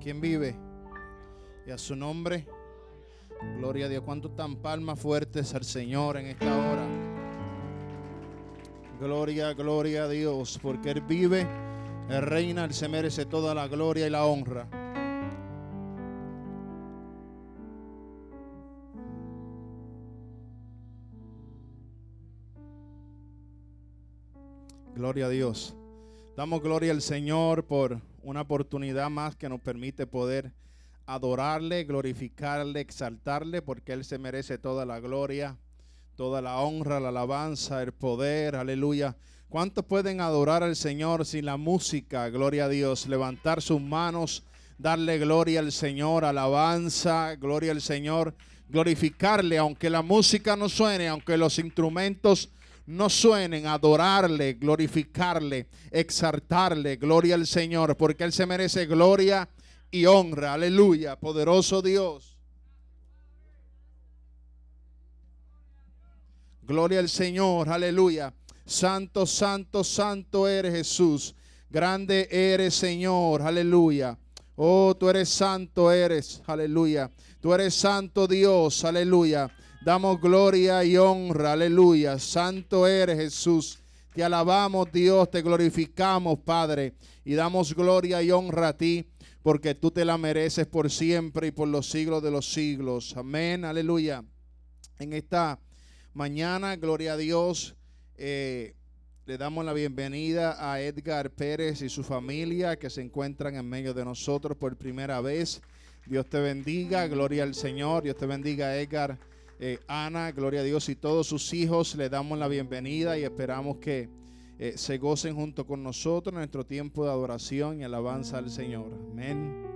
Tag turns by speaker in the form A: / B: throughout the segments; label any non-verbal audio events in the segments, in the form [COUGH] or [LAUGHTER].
A: ¿Quién vive? Y a su nombre. Gloria a Dios. ¿Cuánto tan palmas fuertes al Señor en esta hora? Gloria, gloria a Dios. Porque Él vive, Él reina, Él se merece toda la gloria y la honra. Gloria a Dios. Damos gloria al Señor por una oportunidad más que nos permite poder adorarle, glorificarle, exaltarle, porque Él se merece toda la gloria, toda la honra, la alabanza, el poder, aleluya. ¿Cuántos pueden adorar al Señor sin la música? Gloria a Dios. Levantar sus manos, darle gloria al Señor, alabanza, gloria al Señor, glorificarle, aunque la música no suene, aunque los instrumentos no suenen, adorarle, glorificarle, exaltarle, gloria al Señor, porque Él se merece gloria y honra. Aleluya, poderoso Dios. Gloria al Señor, aleluya. Santo, santo, santo eres Jesús. Grande eres Señor, aleluya. Oh, tú eres santo, eres, aleluya. Tú eres santo Dios, aleluya. Damos gloria y honra, aleluya. Santo eres Jesús. Te alabamos Dios, te glorificamos Padre. Y damos gloria y honra a ti porque tú te la mereces por siempre y por los siglos de los siglos. Amén, aleluya. En esta mañana, gloria a Dios, eh, le damos la bienvenida a Edgar Pérez y su familia que se encuentran en medio de nosotros por primera vez. Dios te bendiga, gloria al Señor, Dios te bendiga Edgar, eh, Ana, gloria a Dios y todos sus hijos. Le damos la bienvenida y esperamos que eh, se gocen junto con nosotros en nuestro tiempo de adoración y alabanza al Señor. Amén.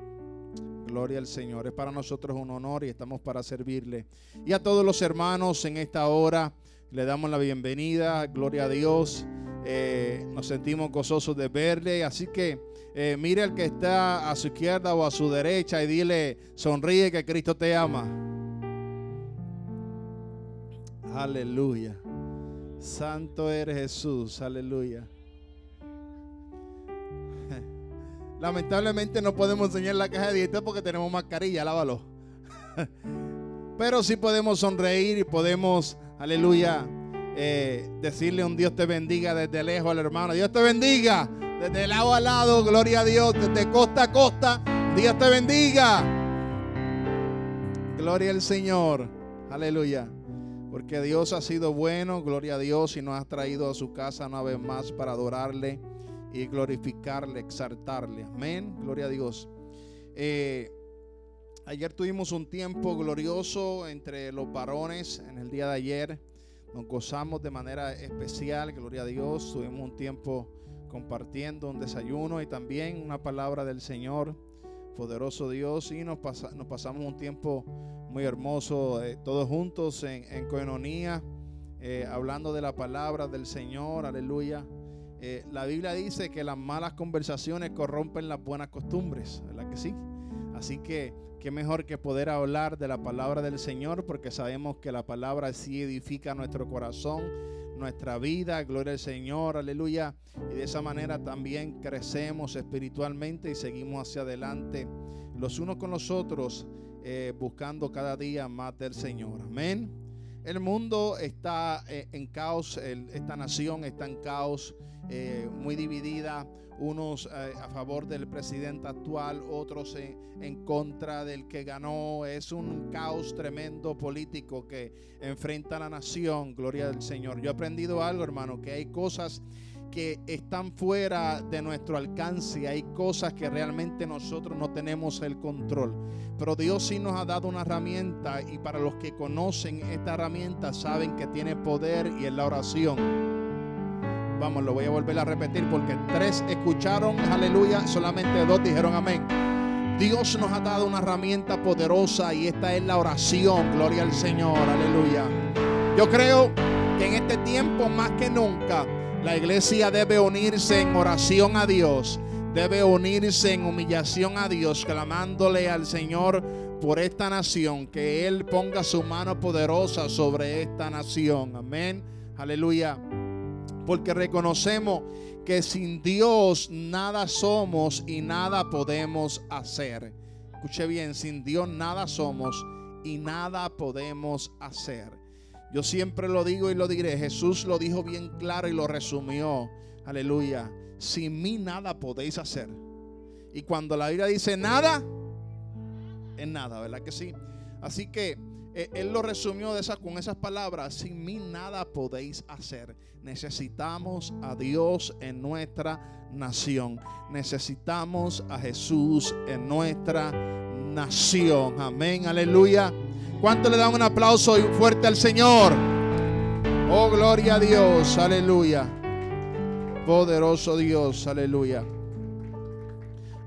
A: Gloria al Señor. Es para nosotros un honor y estamos para servirle. Y a todos los hermanos en esta hora le damos la bienvenida. Gloria a Dios. Eh, nos sentimos gozosos de verle. Así que mire al que está a su izquierda o a su derecha y dile, sonríe que Cristo te ama. Aleluya. Santo eres Jesús, aleluya. [LAUGHS] Lamentablemente no podemos enseñar la caja de dientes porque tenemos mascarilla, lávalo. [LAUGHS] Pero sí podemos sonreír y podemos, aleluya, eh, decirle un Dios te bendiga desde lejos al hermano. Dios te bendiga desde lado a lado, gloria a Dios, desde costa a costa. Dios te bendiga. Gloria al Señor, aleluya. Porque Dios ha sido bueno, gloria a Dios, y nos ha traído a su casa una vez más para adorarle y glorificarle, exaltarle. Amén, gloria a Dios. Eh, ayer tuvimos un tiempo glorioso entre los varones en el día de ayer. Nos gozamos de manera especial, gloria a Dios. Tuvimos un tiempo compartiendo un desayuno y también una palabra del Señor poderoso Dios, y nos, nos pasamos un tiempo muy hermoso, eh, todos juntos en, en coenonía, eh, hablando de la palabra del Señor, aleluya. Eh, la Biblia dice que las malas conversaciones corrompen las buenas costumbres, ¿verdad que sí? Así que qué mejor que poder hablar de la palabra del Señor, porque sabemos que la palabra sí edifica nuestro corazón, nuestra vida, gloria al Señor, aleluya. Y de esa manera también crecemos espiritualmente y seguimos hacia adelante los unos con los otros, eh, buscando cada día más del Señor. Amén. El mundo está eh, en caos, esta nación está en caos, eh, muy dividida, unos a favor del presidente actual, otros en, en, contra del que ganó. Es un caos tremendo político que enfrenta a la nación, gloria al Señor. Yo he aprendido algo, hermano, que hay cosas que están fuera de nuestro alcance. Hay cosas que realmente nosotros no tenemos el control. Pero Dios sí nos ha dado una herramienta y para los que conocen esta herramienta saben que tiene poder y es la oración. Vamos, lo voy a volver a repetir porque tres escucharon, aleluya, solamente dos dijeron amén. Dios nos ha dado una herramienta poderosa y esta es la oración. Gloria al Señor, aleluya. Yo creo que en este tiempo más que nunca la iglesia debe unirse en oración a Dios, debe unirse en humillación a Dios, clamándole al Señor por esta nación, que Él ponga su mano poderosa sobre esta nación. Amén. Aleluya. Porque reconocemos que sin Dios nada somos y nada podemos hacer. Escuche bien, sin Dios nada somos y nada podemos hacer. Yo siempre lo digo y lo diré. Jesús lo dijo bien claro y lo resumió. Aleluya. Sin mí nada podéis hacer. Y cuando la Biblia dice nada, es nada, ¿verdad que sí? Así que eh, él lo resumió de con esas palabras, sin mí nada podéis hacer. Necesitamos a Dios en nuestra nación. Necesitamos a Jesús en nuestra nación. Amén, aleluya. ¿Cuánto le dan un aplauso fuerte al Señor? Oh, gloria a Dios, aleluya. Poderoso Dios, aleluya.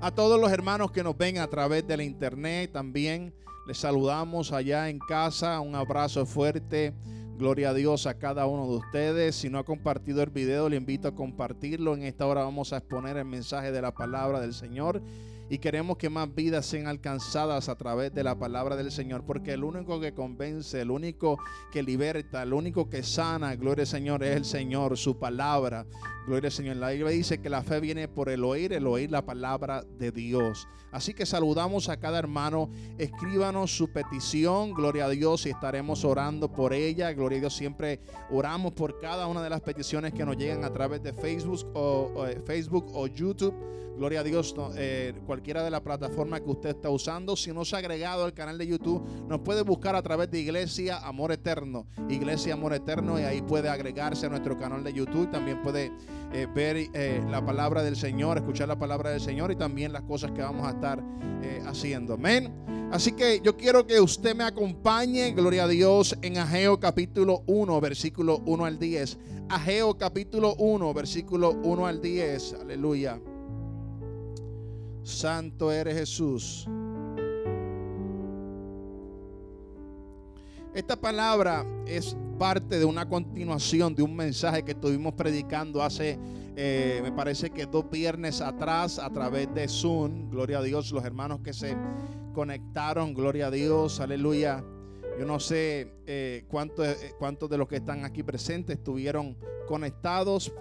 A: A todos los hermanos que nos ven a través de la internet también. Les saludamos allá en casa. Un abrazo fuerte. Gloria a Dios a cada uno de ustedes. Si no ha compartido el video, le invito a compartirlo. En esta hora vamos a exponer el mensaje de la palabra del Señor y queremos que más vidas sean alcanzadas a través de la palabra del Señor, porque el único que convence, el único que liberta, el único que sana, gloria al Señor, es el Señor, su palabra. Gloria al Señor. La Biblia dice que la fe viene por el oír, el oír la palabra de Dios. Así que saludamos a cada hermano. Escríbanos su petición. Gloria a Dios y estaremos orando por ella. Gloria a Dios. Siempre oramos por cada una de las peticiones que nos llegan a través de Facebook o, eh, Facebook o YouTube. Gloria a Dios, eh, cualquiera de las plataformas que usted está usando. Si no se ha agregado al canal de YouTube, nos puede buscar a través de Iglesia Amor Eterno. Iglesia Amor Eterno y ahí puede agregarse a nuestro canal de YouTube. También puede eh, ver la palabra del Señor, escuchar la palabra del Señor y también las cosas que vamos a estar haciendo. Amén. Así que yo quiero que usted me acompañe, gloria a Dios, en Ageo capítulo 1, versículo 1 al 10. Ageo capítulo 1, versículo 1 al 10. Aleluya. Santo eres Jesús. Esta palabra es parte de una continuación de un mensaje que estuvimos predicando hace, eh, me parece que dos viernes atrás a través de Zoom. Gloria a Dios, los hermanos que se conectaron, gloria a Dios, aleluya. Yo no sé eh, cuántos eh, cuánto de los que están aquí presentes estuvieron conectados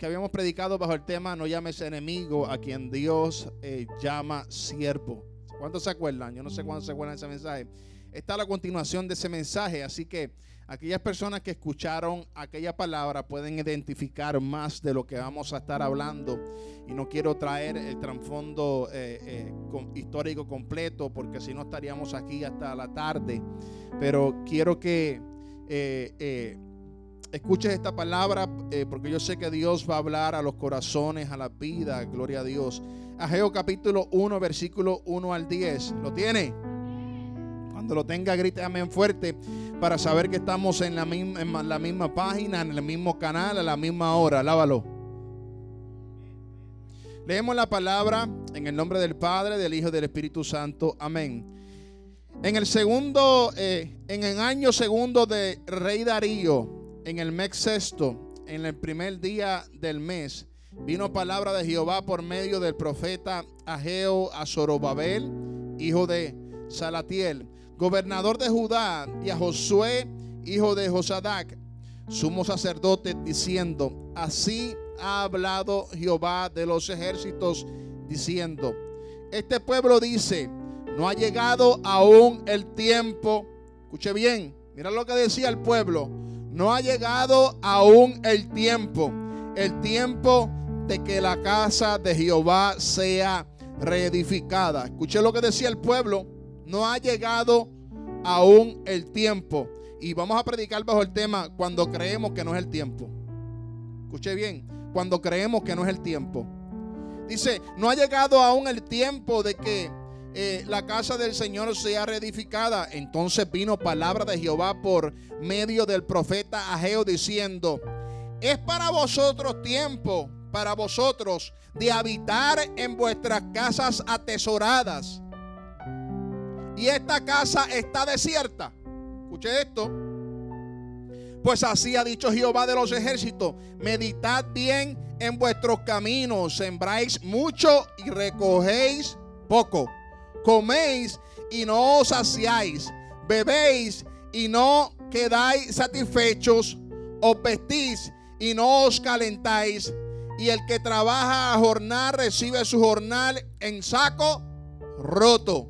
A: que habíamos predicado bajo el tema No llames enemigo a quien Dios eh, llama siervo. ¿Cuántos se acuerdan? Yo no sé cuántos se acuerdan de ese mensaje. Está la continuación de ese mensaje, así que aquellas personas que escucharon aquella palabra pueden identificar más de lo que vamos a estar hablando. Y no quiero traer el trasfondo eh, eh, histórico completo porque si no estaríamos aquí hasta la tarde. Pero quiero que escuches esta palabra eh, porque yo sé que Dios va a hablar a los corazones, a la vida, gloria a Dios. Ageo capítulo 1, versículo 1 al 10. ¿Lo tiene? Lo tenga, grítame fuerte para saber que estamos en la, misma, en la misma página, en el mismo canal, a la misma hora. Lávalo. Leemos la palabra en el nombre del Padre, del Hijo y del Espíritu Santo. Amén. En el segundo, eh, en el año segundo de Rey Darío, en el mes sexto, en el primer día del mes, vino palabra de Jehová por medio del profeta Ageo a Zorobabel, hijo de Salatiel, gobernador de Judá, y a Josué, hijo de Josadac, sumo sacerdote, diciendo, así ha hablado Jehová de los ejércitos, diciendo, este pueblo dice, no ha llegado aún el tiempo, escuche bien, mira lo que decía el pueblo, no ha llegado aún el tiempo, el tiempo de que la casa de Jehová sea reedificada. Escuché lo que decía el pueblo. No ha llegado aún el tiempo. Y vamos a predicar bajo el tema cuando creemos que no es el tiempo. Escuche bien, cuando creemos que no es el tiempo. Dice, no ha llegado aún el tiempo de que eh, la casa del Señor sea reedificada. Entonces vino palabra de Jehová por medio del profeta Ageo diciendo, es para vosotros tiempo, para vosotros, de habitar en vuestras casas atesoradas. Y esta casa está desierta. Escuche esto. Pues así ha dicho Jehová de los ejércitos, meditad bien en vuestros caminos, sembráis mucho y recogéis poco coméis y no os saciáis, bebéis y no quedáis satisfechos, os vestís y no os calentáis. Y el que trabaja a jornal recibe su jornal en saco roto.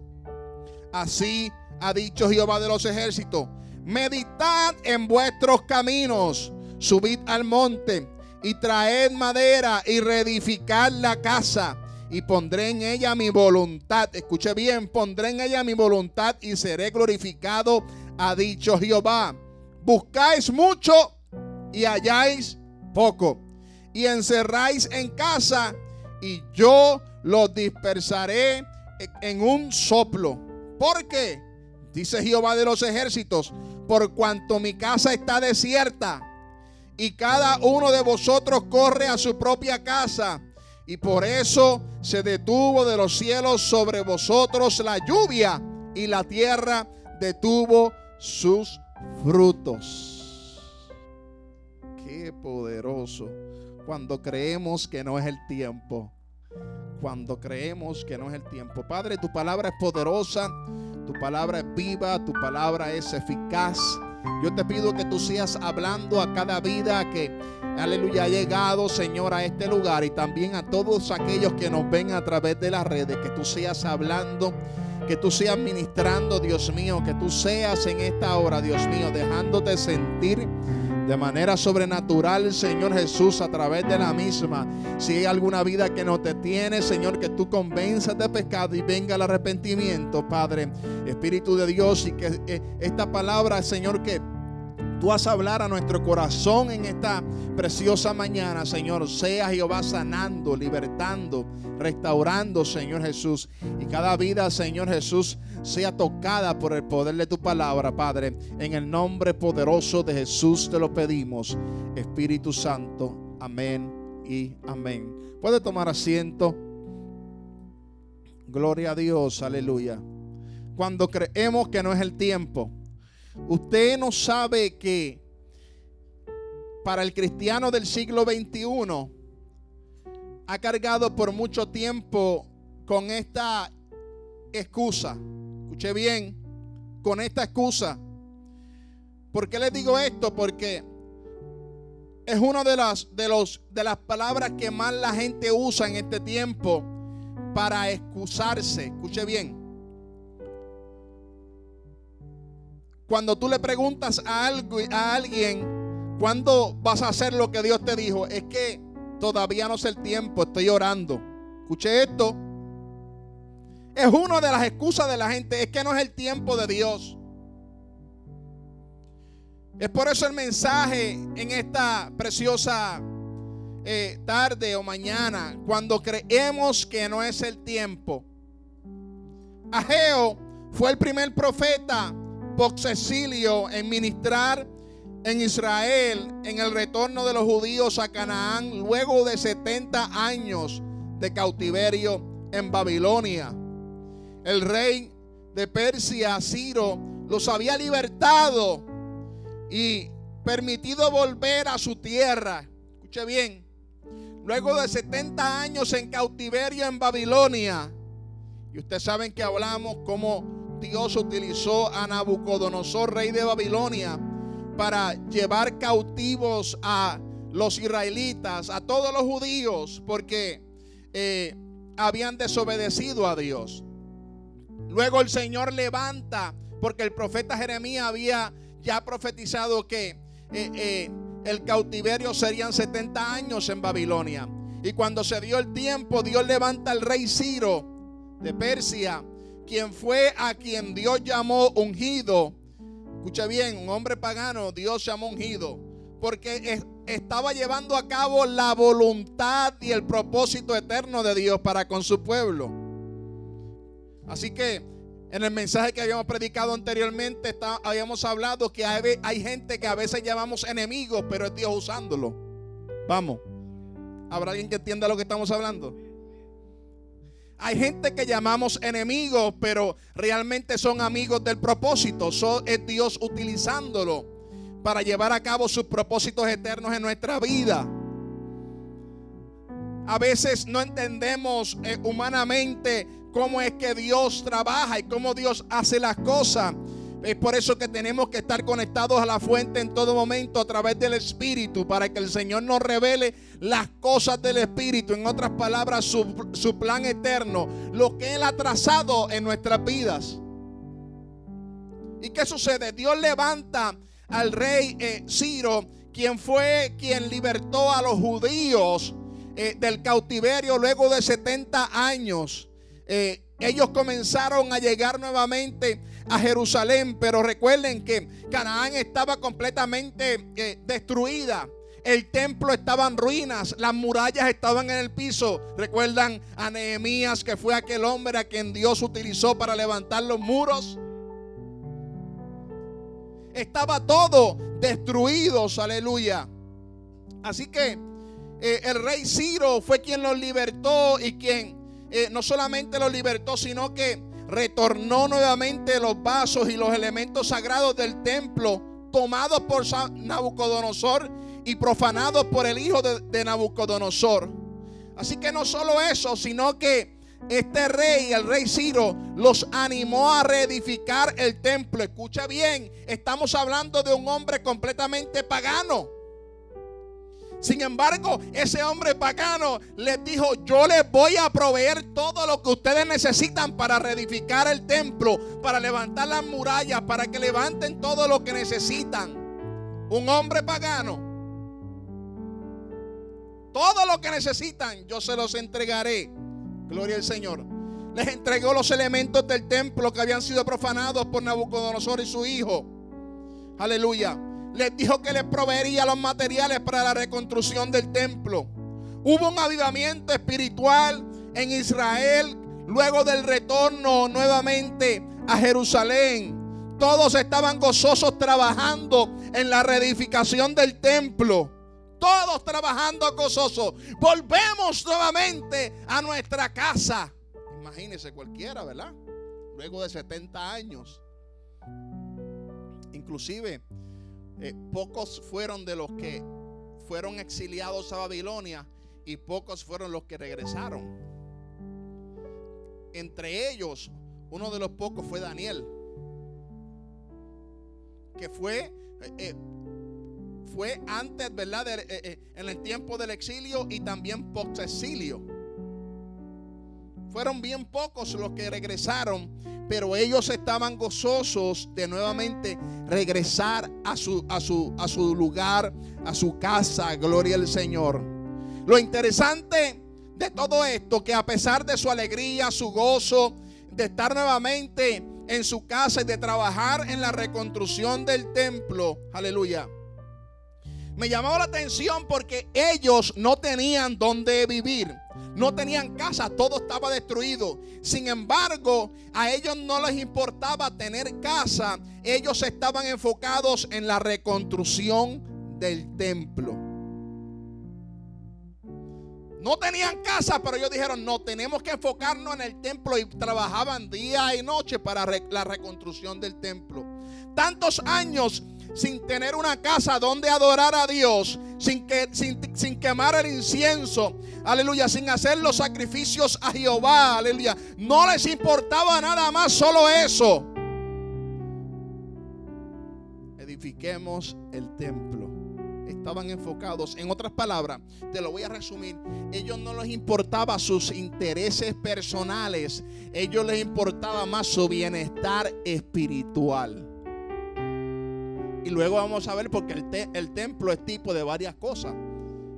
A: Así ha dicho Jehová de los ejércitos. Meditad en vuestros caminos, subid al monte y traed madera y reedificad la casa y pondré en ella mi voluntad. Escuche bien, pondré en ella mi voluntad y seré glorificado, ha dicho Jehová. Buscáis mucho y halláis poco. Y encerráis en casa y yo los dispersaré en un soplo. ¿Por qué? Dice Jehová de los ejércitos, por cuanto mi casa está desierta y cada uno de vosotros corre a su propia casa. Y por eso se detuvo de los cielos sobre vosotros la lluvia y la tierra detuvo sus frutos. Qué poderoso cuando creemos que no es el tiempo. Cuando creemos que no es el tiempo. Padre, tu palabra es poderosa, tu palabra es viva, tu palabra es eficaz. Yo te pido que tú sigas hablando a cada vida que, aleluya, ha llegado, Señor, a este lugar y también a todos aquellos que nos ven a través de las redes, que tú sigas hablando, que tú sigas ministrando, Dios mío, que tú seas en esta hora, Dios mío, dejándote sentir de manera sobrenatural, Señor Jesús, a través de la misma. Si hay alguna vida que no te tiene, Señor, que tú convenzas de pecado y venga el arrepentimiento, Padre, Espíritu de Dios, y que eh, esta palabra, Señor, que tú has hablar a nuestro corazón en esta preciosa mañana, Señor. Sea Jehová sanando, libertando, restaurando, Señor Jesús. Y cada vida, Señor Jesús, sea tocada por el poder de tu palabra, Padre. En el nombre poderoso de Jesús te lo pedimos. Espíritu Santo. Amén y amén. Puede tomar asiento. Gloria a Dios, aleluya. Cuando creemos que no es el tiempo Usted no sabe que para el cristiano del siglo XXI ha cargado por mucho tiempo con esta excusa. Escuche bien, con esta excusa. ¿Por qué les digo esto? Porque es una de las, de, los, de las palabras que más la gente usa en este tiempo para excusarse. Escuche bien. Cuando tú le preguntas a, algo, a alguien, ¿cuándo vas a hacer lo que Dios te dijo? Es que todavía no es el tiempo, estoy orando. Escuche esto. Es una de las excusas de la gente, es que no es el tiempo de Dios. Es por eso el mensaje en esta preciosa eh, tarde o mañana, cuando creemos que no es el tiempo. Ageo fue el primer profeta exilio en ministrar en Israel en el retorno de los judíos a Canaán luego de 70 años de cautiverio en Babilonia. El rey de Persia, Ciro, los había libertado y permitido volver a su tierra. Escuche bien. Luego de 70 años en cautiverio en Babilonia. Y ustedes saben que hablamos como Dios utilizó a Nabucodonosor, rey de Babilonia, para llevar cautivos a los israelitas, a todos los judíos, porque eh, habían desobedecido a Dios. Luego el Señor levanta, porque el profeta Jeremías había ya profetizado que eh, eh, el cautiverio serían 70 años en Babilonia. Y cuando se dio el tiempo, Dios levanta al rey Ciro de Persia quien fue a quien Dios llamó ungido. Escucha bien, un hombre pagano, Dios llamó ungido. Porque estaba llevando a cabo la voluntad y el propósito eterno de Dios para con su pueblo. Así que en el mensaje que habíamos predicado anteriormente, habíamos hablado que hay, hay gente que a veces llamamos enemigos, pero es Dios usándolo. Vamos. ¿Habrá alguien que entienda lo que estamos hablando? Hay gente que llamamos enemigos, pero realmente son amigos del propósito. es Dios utilizándolo para llevar a cabo sus propósitos eternos en nuestra vida. A veces no entendemos eh, humanamente cómo es que Dios trabaja y cómo Dios hace las cosas. Es por eso que tenemos que estar conectados a la fuente en todo momento a través del Espíritu, para que el Señor nos revele las cosas del Espíritu. En otras palabras, su, plan eterno, lo que Él ha trazado en nuestras vidas. ¿Y qué sucede? Dios levanta al rey eh, Ciro, quien fue quien libertó a los judíos eh, del cautiverio luego de 70 años. Eh, ellos comenzaron a llegar nuevamente a Jerusalén, pero recuerden que Canaán estaba completamente eh, destruida. El templo estaba en ruinas, las murallas estaban en el piso. ¿Recuerdan a Nehemías que fue aquel hombre a quien Dios utilizó para levantar los muros? Estaba todo destruido, aleluya. Así que eh, el rey Ciro fue quien los libertó y quien eh, no solamente los libertó, sino que retornó nuevamente los vasos y los elementos sagrados del templo tomados por Nabucodonosor y profanados por el hijo de, Nabucodonosor. Así que no solo eso, sino que este rey, el rey Ciro, los animó a reedificar el templo. Escucha bien, estamos hablando de un hombre completamente pagano. Sin embargo, ese hombre pagano les dijo, yo les voy a proveer todo lo que ustedes necesitan para reedificar el templo, para levantar las murallas, para que levanten todo lo que necesitan. Un hombre pagano. Todo lo que necesitan, yo se los entregaré. Gloria al Señor. Les entregó los elementos del templo que habían sido profanados por Nabucodonosor y su hijo. Aleluya les dijo que les proveería los materiales para la reconstrucción del templo. Hubo un avivamiento espiritual en Israel luego del retorno nuevamente a Jerusalén. Todos estaban gozosos trabajando en la reedificación del templo. Todos trabajando gozosos. Volvemos nuevamente a nuestra casa. Imagínese cualquiera, ¿verdad? Luego de 70 años. Inclusive eh, pocos fueron de los que fueron exiliados a Babilonia y pocos fueron los que regresaron. Entre ellos, uno de los pocos fue Daniel, que fue, eh, eh, fue antes, ¿verdad? en el tiempo del exilio y también post-exilio. Fueron bien pocos los que regresaron, pero ellos estaban gozosos de nuevamente regresar a su, a su, a su lugar, a su casa. Gloria al Señor. Lo interesante de todo esto, que a pesar de su alegría, su gozo, de estar nuevamente en su casa y de trabajar en la reconstrucción del templo, aleluya me llamaba la atención porque ellos no tenían donde vivir. No tenían casa, todo estaba destruido. Sin embargo, a ellos no les importaba tener casa. Ellos estaban enfocados en la reconstrucción del templo. No tenían casa, pero ellos dijeron, no, tenemos que enfocarnos en el templo y trabajaban día y noche para la reconstrucción del templo. Tantos años sin tener una casa donde adorar a Dios, sin, que, sin, quemar el incienso, aleluya, sin hacer los sacrificios a Jehová, aleluya. No les importaba nada más, solo eso. Edifiquemos el templo. Estaban enfocados, en otras palabras, te lo voy a resumir, ellos no les importaba sus intereses personales, ellos les importaba más su bienestar espiritual. Y luego vamos a ver porque el, templo es tipo de varias cosas.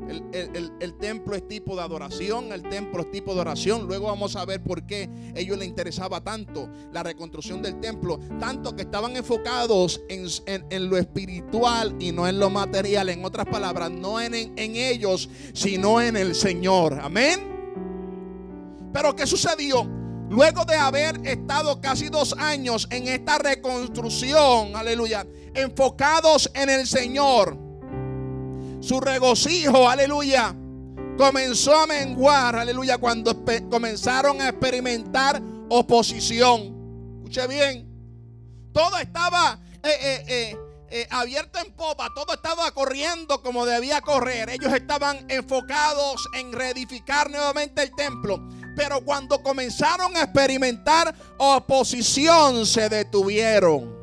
A: El, templo es tipo de adoración, el templo es tipo de oración. Luego vamos a ver por qué ellos les interesaba tanto la reconstrucción del templo, tanto que estaban enfocados en, lo espiritual y no en lo material. En otras palabras, no en, en ellos, sino en el Señor. Amén. Pero ¿qué sucedió? Luego de haber estado casi dos años en esta reconstrucción, aleluya, enfocados en el Señor, su regocijo, aleluya, comenzó a menguar, aleluya, cuando comenzaron a experimentar oposición. Escuche bien, todo estaba eh, eh, eh, abierto en popa, todo estaba corriendo como debía correr. Ellos estaban enfocados en reedificar nuevamente el templo. Pero cuando comenzaron a experimentar oposición, se detuvieron.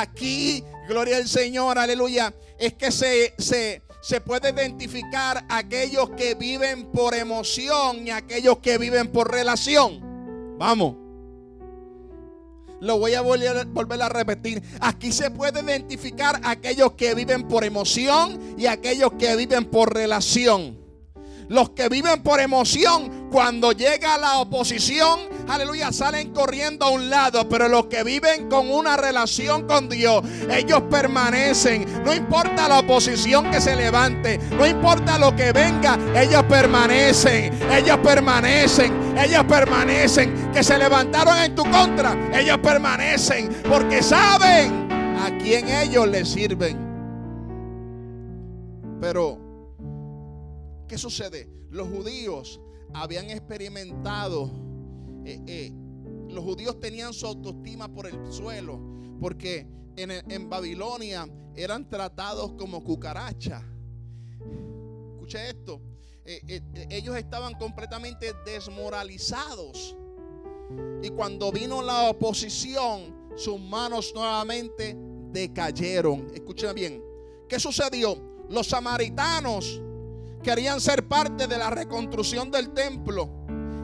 A: Aquí, gloria al Señor, aleluya, es que se, se, se puede identificar aquellos que viven por emoción y aquellos que viven por relación. Vamos. Lo voy a volver, volver, a repetir. Aquí se puede identificar aquellos que viven por emoción y aquellos que viven por relación. Los que viven por emoción, cuando llega la oposición, aleluya, salen corriendo a un lado. Pero los que viven con una relación con Dios, ellos permanecen. No importa la oposición que se levante, no importa lo que venga, ellos permanecen. Ellos permanecen, ellos permanecen. Que se levantaron en tu contra, ellos permanecen. Porque saben a quién ellos les sirven. Pero ¿Qué sucede? Los judíos habían experimentado, eh, eh, los judíos tenían su autoestima por el suelo, porque en, Babilonia eran tratados como cucaracha. Escuche esto, eh, ellos estaban completamente desmoralizados. Y cuando vino la oposición, sus manos nuevamente decayeron. Escuchen bien, ¿qué sucedió? Los samaritanos querían ser parte de la reconstrucción del templo.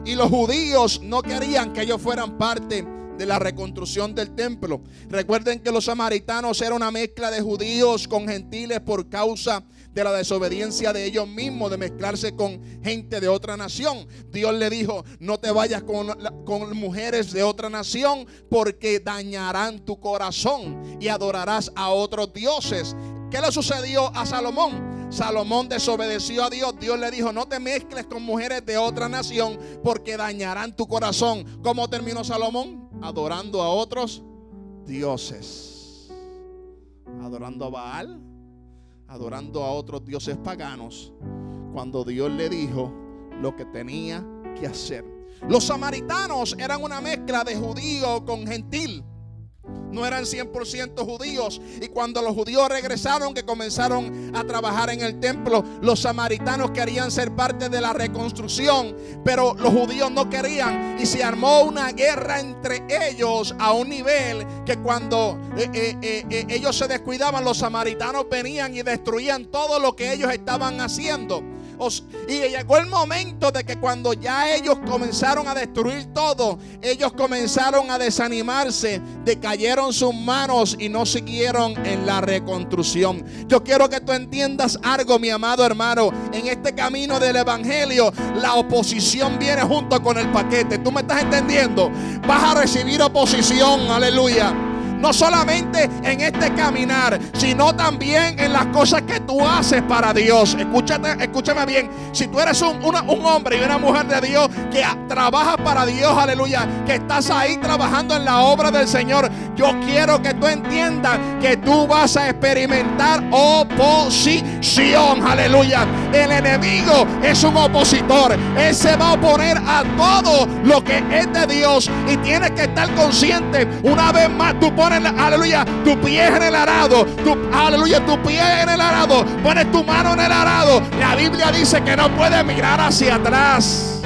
A: Y los judíos no querían que ellos fueran parte de la reconstrucción del templo. Recuerden que los samaritanos eran una mezcla de judíos con gentiles por causa de la desobediencia de ellos mismos, de mezclarse con gente de otra nación. Dios le dijo, no te vayas con, con mujeres de otra nación porque dañarán tu corazón y adorarás a otros dioses. ¿Qué le sucedió a Salomón? Salomón desobedeció a Dios. Dios le dijo, no te mezcles con mujeres de otra nación porque dañarán tu corazón. ¿Cómo terminó Salomón? Adorando a otros dioses. Adorando a Baal. Adorando a otros dioses paganos. Cuando Dios le dijo lo que tenía que hacer. Los samaritanos eran una mezcla de judío con gentil no eran 100% judíos. Y cuando los judíos regresaron, que comenzaron a trabajar en el templo, los samaritanos querían ser parte de la reconstrucción, pero los judíos no querían. Y se armó una guerra entre ellos a un nivel que cuando eh, eh, eh, ellos se descuidaban, los samaritanos venían y destruían todo lo que ellos estaban haciendo. Y llegó el momento de que cuando ya ellos comenzaron a destruir todo, ellos comenzaron a desanimarse, decayeron sus manos y no siguieron en la reconstrucción. Yo quiero que tú entiendas algo, mi amado hermano. En este camino del Evangelio, la oposición viene junto con el paquete. ¿Tú me estás entendiendo? Vas a recibir oposición, aleluya no solamente en este caminar, sino también en las cosas que tú haces para Dios. Escúchate, escúchame bien. Si tú eres un, hombre y una mujer de Dios que trabaja para Dios, aleluya, que estás ahí trabajando en la obra del Señor, yo quiero que tú entiendas que tú vas a experimentar oposición, aleluya. El enemigo es un opositor. Él se va a oponer a todo lo que es de Dios y tienes que estar consciente. Una vez más, tú pones aleluya, tu pie en el arado, aleluya, tu pie en el arado, pones tu mano en el arado. La Biblia dice que no puedes mirar hacia atrás,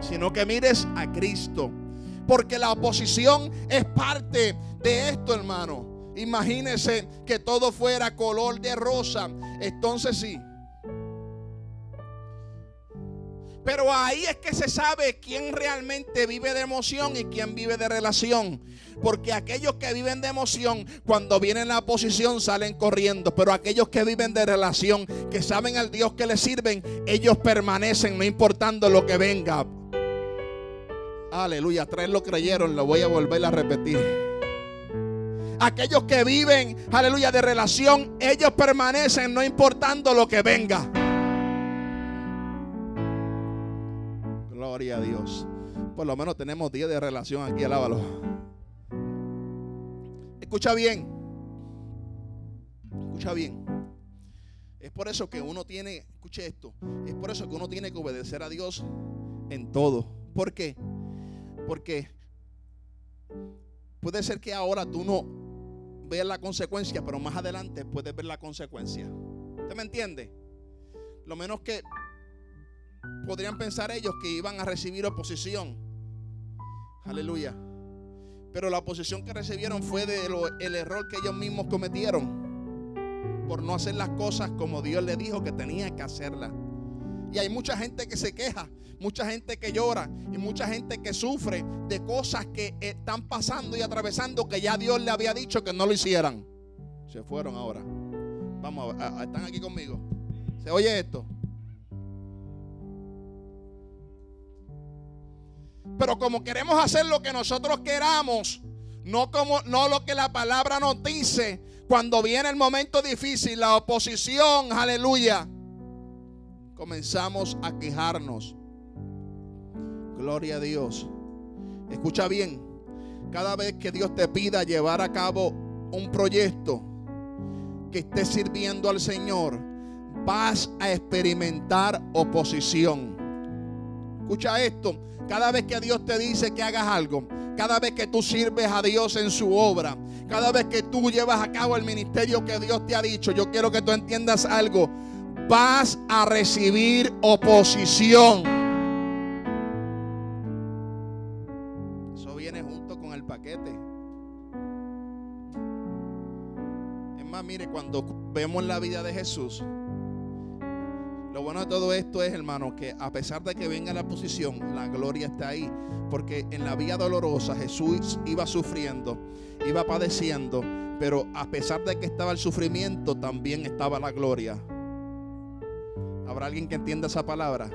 A: sino que mires a Cristo. Porque la oposición es parte de esto, hermano. Imagínese que todo fuera color de rosa. Entonces sí. Pero ahí es que se sabe quién realmente vive de emoción y quién vive de relación. Porque aquellos que viven de emoción, cuando viene la oposición, salen corriendo. Pero aquellos que viven de relación, que saben al Dios que les sirven, ellos permanecen, no importando lo que venga. Aleluya, tres lo creyeron, lo voy a volver a repetir. Aquellos que viven, aleluya, de relación, ellos permanecen, no importando lo que venga. Gloria a Dios. Por lo menos tenemos 10 de relación aquí, alábalo. Escucha bien. Escucha bien. Es por eso que uno tiene, escuche esto, es por eso que uno tiene que obedecer a Dios en todo. ¿Por qué? Porque puede ser que ahora tú no veas la consecuencia, pero más adelante puedes ver la consecuencia. ¿Usted me entiende? Lo menos que podrían pensar ellos que iban a recibir oposición. Aleluya. Pero la oposición que recibieron fue del error que ellos mismos cometieron por no hacer las cosas como Dios le dijo que tenía que hacerlas. Y hay mucha gente que se queja, mucha gente que llora y mucha gente que sufre de cosas que están pasando y atravesando que ya Dios le había dicho que no lo hicieran. Se fueron ahora. Vamos, a, están aquí conmigo. ¿Se oye esto? Pero como queremos hacer lo que nosotros queramos, no como no lo que la palabra nos dice, cuando viene el momento difícil, la oposición, aleluya, comenzamos a quejarnos. Gloria a Dios. Escucha bien, cada vez que Dios te pida llevar a cabo un proyecto que esté sirviendo al Señor, vas a experimentar oposición. Escucha esto, cada vez que Dios te dice que hagas algo, cada vez que tú sirves a Dios en su obra, cada vez que tú llevas a cabo el ministerio que Dios te ha dicho, yo quiero que tú entiendas algo. Vas a recibir oposición. Eso viene junto con el paquete. Es más, mire, cuando vemos la vida de Jesús, lo bueno de todo esto es, hermano, que a pesar de que venga la posición, la gloria está ahí. Porque en la vía dolorosa Jesús iba sufriendo, iba padeciendo, pero a pesar de que estaba el sufrimiento, también estaba la gloria. ¿Habrá alguien que entienda esa palabra?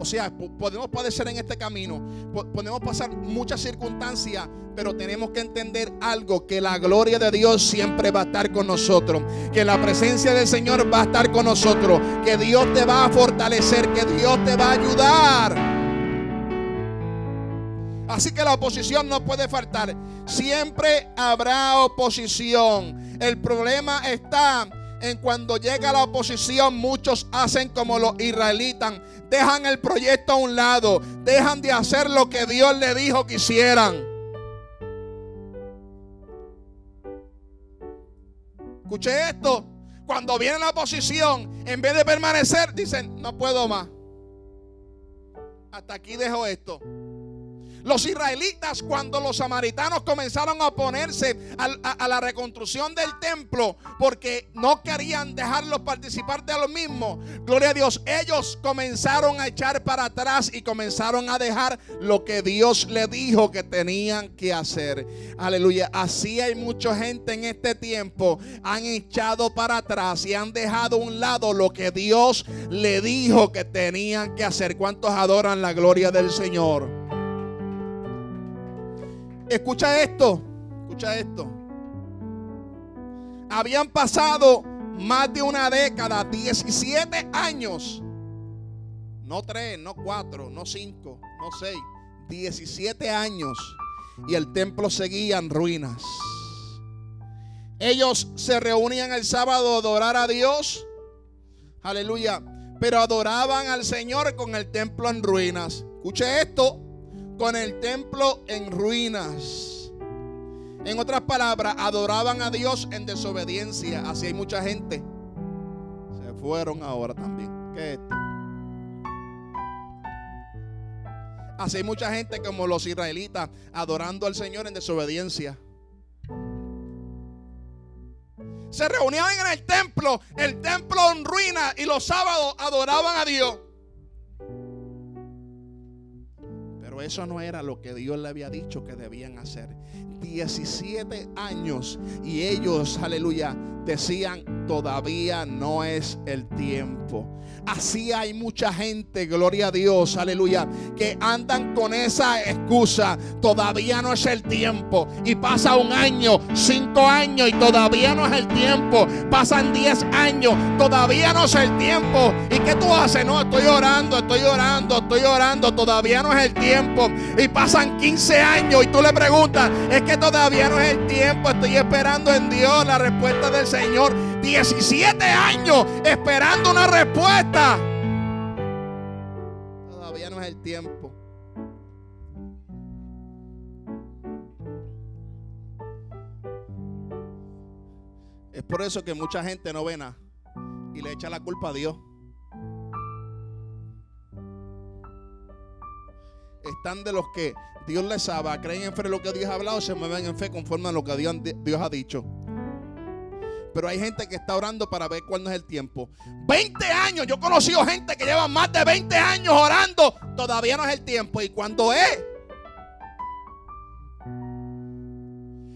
A: O sea, podemos padecer en este camino, podemos pasar muchas circunstancias, pero tenemos que entender algo, que la gloria de Dios siempre va a estar con nosotros, que la presencia del Señor va a estar con nosotros, que Dios te va a fortalecer, que Dios te va a ayudar. Así que la oposición no puede faltar. Siempre habrá oposición. El problema está en cuando llega la oposición, muchos hacen como los israelitas. Dejan el proyecto a un lado. Dejan de hacer lo que Dios le dijo que hicieran. Escuche esto. Cuando viene la oposición, en vez de permanecer, dicen, no puedo más. Hasta aquí dejo esto. Los israelitas, cuando los samaritanos comenzaron a oponerse a, la reconstrucción del templo, porque no querían dejarlos participar de lo mismo, gloria a Dios, ellos comenzaron a echar para atrás y comenzaron a dejar lo que Dios le dijo que tenían que hacer. Aleluya. Así hay mucha gente en este tiempo, han echado para atrás y han dejado a un lado lo que Dios le dijo que tenían que hacer. ¿Cuántos adoran la gloria del Señor? Escucha esto, escucha esto. Habían pasado más de una década, 17 años. No 3, no 4, no 5, no 6. 17 años. Y el templo seguía en ruinas. Ellos se reunían el sábado a adorar a Dios. Aleluya. Pero adoraban al Señor con el templo en ruinas. Escuche esto con el templo en ruinas. En otras palabras, adoraban a Dios en desobediencia. Así hay mucha gente. Se fueron ahora también. Así hay mucha gente como los israelitas adorando al Señor en desobediencia. Se reunían en el templo, el templo en ruina y los sábados adoraban a Dios. Eso no era lo que Dios le había dicho que debían hacer. 17 años y ellos, aleluya, decían, todavía no es el tiempo. Así hay mucha gente, gloria a Dios, aleluya, que andan con esa excusa. Todavía no es el tiempo. Y pasa un año, cinco años y todavía no es el tiempo. Pasan diez años, todavía no es el tiempo. ¿Y qué tú haces? No, estoy orando, estoy orando, estoy orando, todavía no es el tiempo. Y pasan 15 años y tú le preguntas, es que todavía no es el tiempo. Estoy esperando en Dios la respuesta del Señor. 17 años esperando una respuesta. Todavía no es el tiempo. Es por eso que mucha gente no ve nada y le echa la culpa a Dios. Están de los que Dios les sabe, creen en fe lo que Dios ha hablado, se mueven en fe conforme a lo que Dios, ha dicho. Pero hay gente que está orando para ver cuándo es el tiempo. 20 años. Yo he conocido gente que lleva más de 20 años orando. Todavía no es el tiempo. ¿Y cuando es?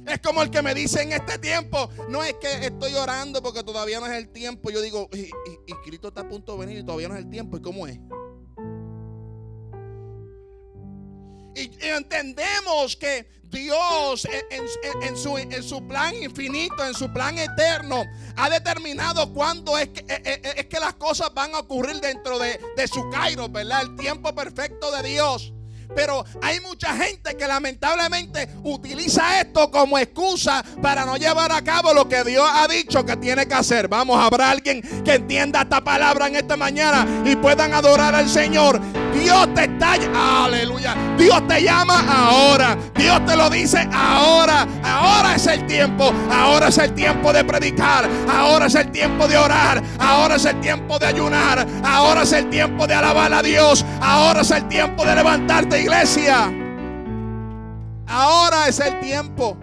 A: Es como el que me dice en este tiempo, no es que estoy orando porque todavía no es el tiempo. Yo digo, y, Cristo está a punto de venir y todavía no es el tiempo. ¿Y cómo es? Y, entendemos que Dios en, su, en, su, plan infinito, en su plan eterno, ha determinado cuándo es que, eh, eh, eh, es que las cosas van a ocurrir dentro de, de su Cairo, ¿verdad? El tiempo perfecto de Dios. Pero hay mucha gente que lamentablemente utiliza esto como excusa para no llevar a cabo lo que Dios ha dicho que tiene que hacer. Vamos, habrá alguien que entienda esta palabra en esta mañana y puedan adorar al Señor. Dios te está, aleluya. Dios te llama ahora. Dios te lo dice ahora. Ahora es el tiempo. Ahora es el tiempo de predicar. Ahora es el tiempo de orar. Ahora es el tiempo de ayunar. Ahora es el tiempo de alabar a Dios. Ahora es el tiempo de levantarte iglesia. Ahora es el tiempo.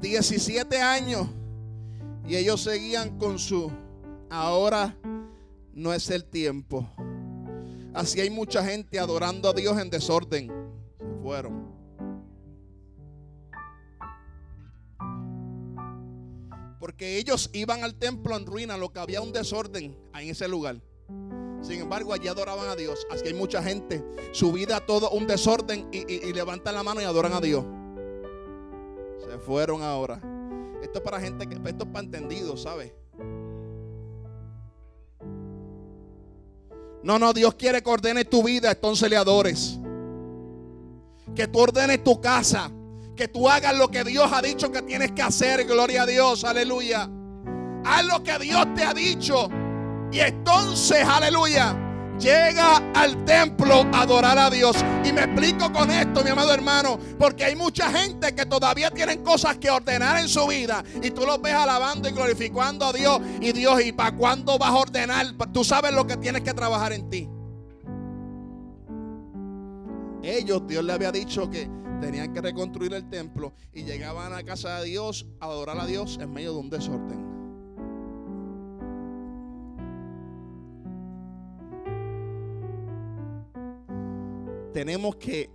A: 17 años y ellos seguían con su ahora no es el tiempo. Así hay mucha gente adorando a Dios en desorden. Se fueron. Porque ellos iban al templo en ruina, lo que había un desorden en ese lugar. Sin embargo, allí adoraban a Dios. Así hay mucha gente, su vida todo un desorden y, levantan la mano y adoran a Dios. Se fueron ahora. Esto es para gente que, esto es para entendidos, ¿sabes? No, no, Dios quiere que ordenes tu vida, entonces le adores. Que tú ordenes tu casa. Que tú hagas lo que Dios ha dicho que tienes que hacer. Gloria a Dios, aleluya. Haz lo que Dios te ha dicho. Y entonces, aleluya, llega al templo a adorar a Dios. Y me explico con esto, mi amado hermano, porque hay mucha gente que todavía tienen cosas que ordenar en su vida. Y tú los ves alabando y glorificando a Dios. Y Dios, ¿y para cuándo vas a ordenar? Tú sabes lo que tienes que trabajar en ti. Ellos, Dios le había dicho que tenían que reconstruir el templo y llegaban a casa de Dios a adorar a Dios en medio de un desorden. Tenemos que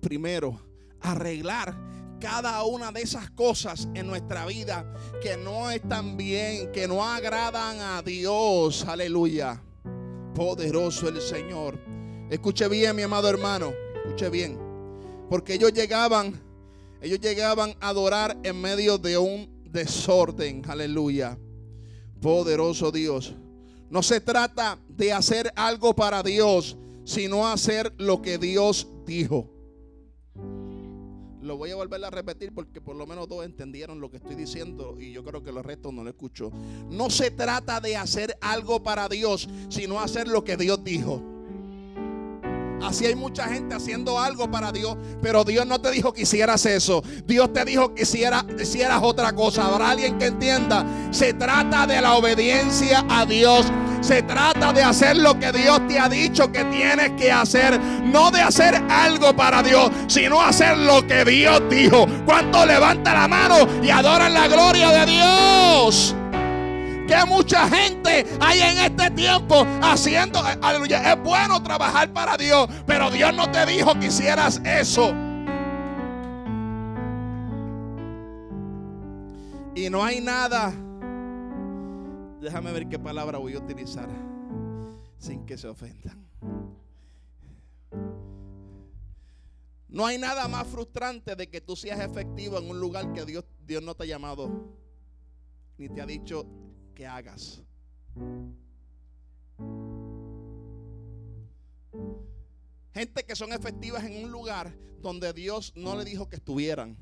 A: primero arreglar cada una de esas cosas en nuestra vida que no están bien, que no agradan a Dios. Aleluya. Poderoso el Señor. Escuche bien, mi amado hermano. Escuche bien. Porque ellos llegaban, ellos llegaban a adorar en medio de un desorden. Aleluya. Poderoso Dios. No se trata de hacer algo para Dios, sino hacer lo que Dios dijo. Lo voy a volver a repetir porque por lo menos dos entendieron lo que estoy diciendo y yo creo que los restos no lo escuchó. No se trata de hacer algo para Dios, sino hacer lo que Dios dijo. Así hay mucha gente haciendo algo para Dios, pero Dios no te dijo que hicieras eso. Dios te dijo que hicieras, hicieras otra cosa. Habrá alguien que entienda. Se trata de la obediencia a Dios. Se trata de hacer lo que Dios te ha dicho que tienes que hacer. No de hacer algo para Dios, sino hacer lo que Dios dijo. ¿Cuánto levanta la mano y adoran la gloria de Dios? que mucha gente hay en este tiempo haciendo, aleluya, es bueno trabajar para Dios, pero Dios no te dijo que hicieras eso. Y no hay nada, déjame ver qué palabra voy a utilizar sin que se ofendan. No hay nada más frustrante de que tú seas efectivo en un lugar que Dios, Dios no te ha llamado, ni te ha dicho que hagas. Gente que son efectivas en un lugar donde Dios no le dijo que estuvieran.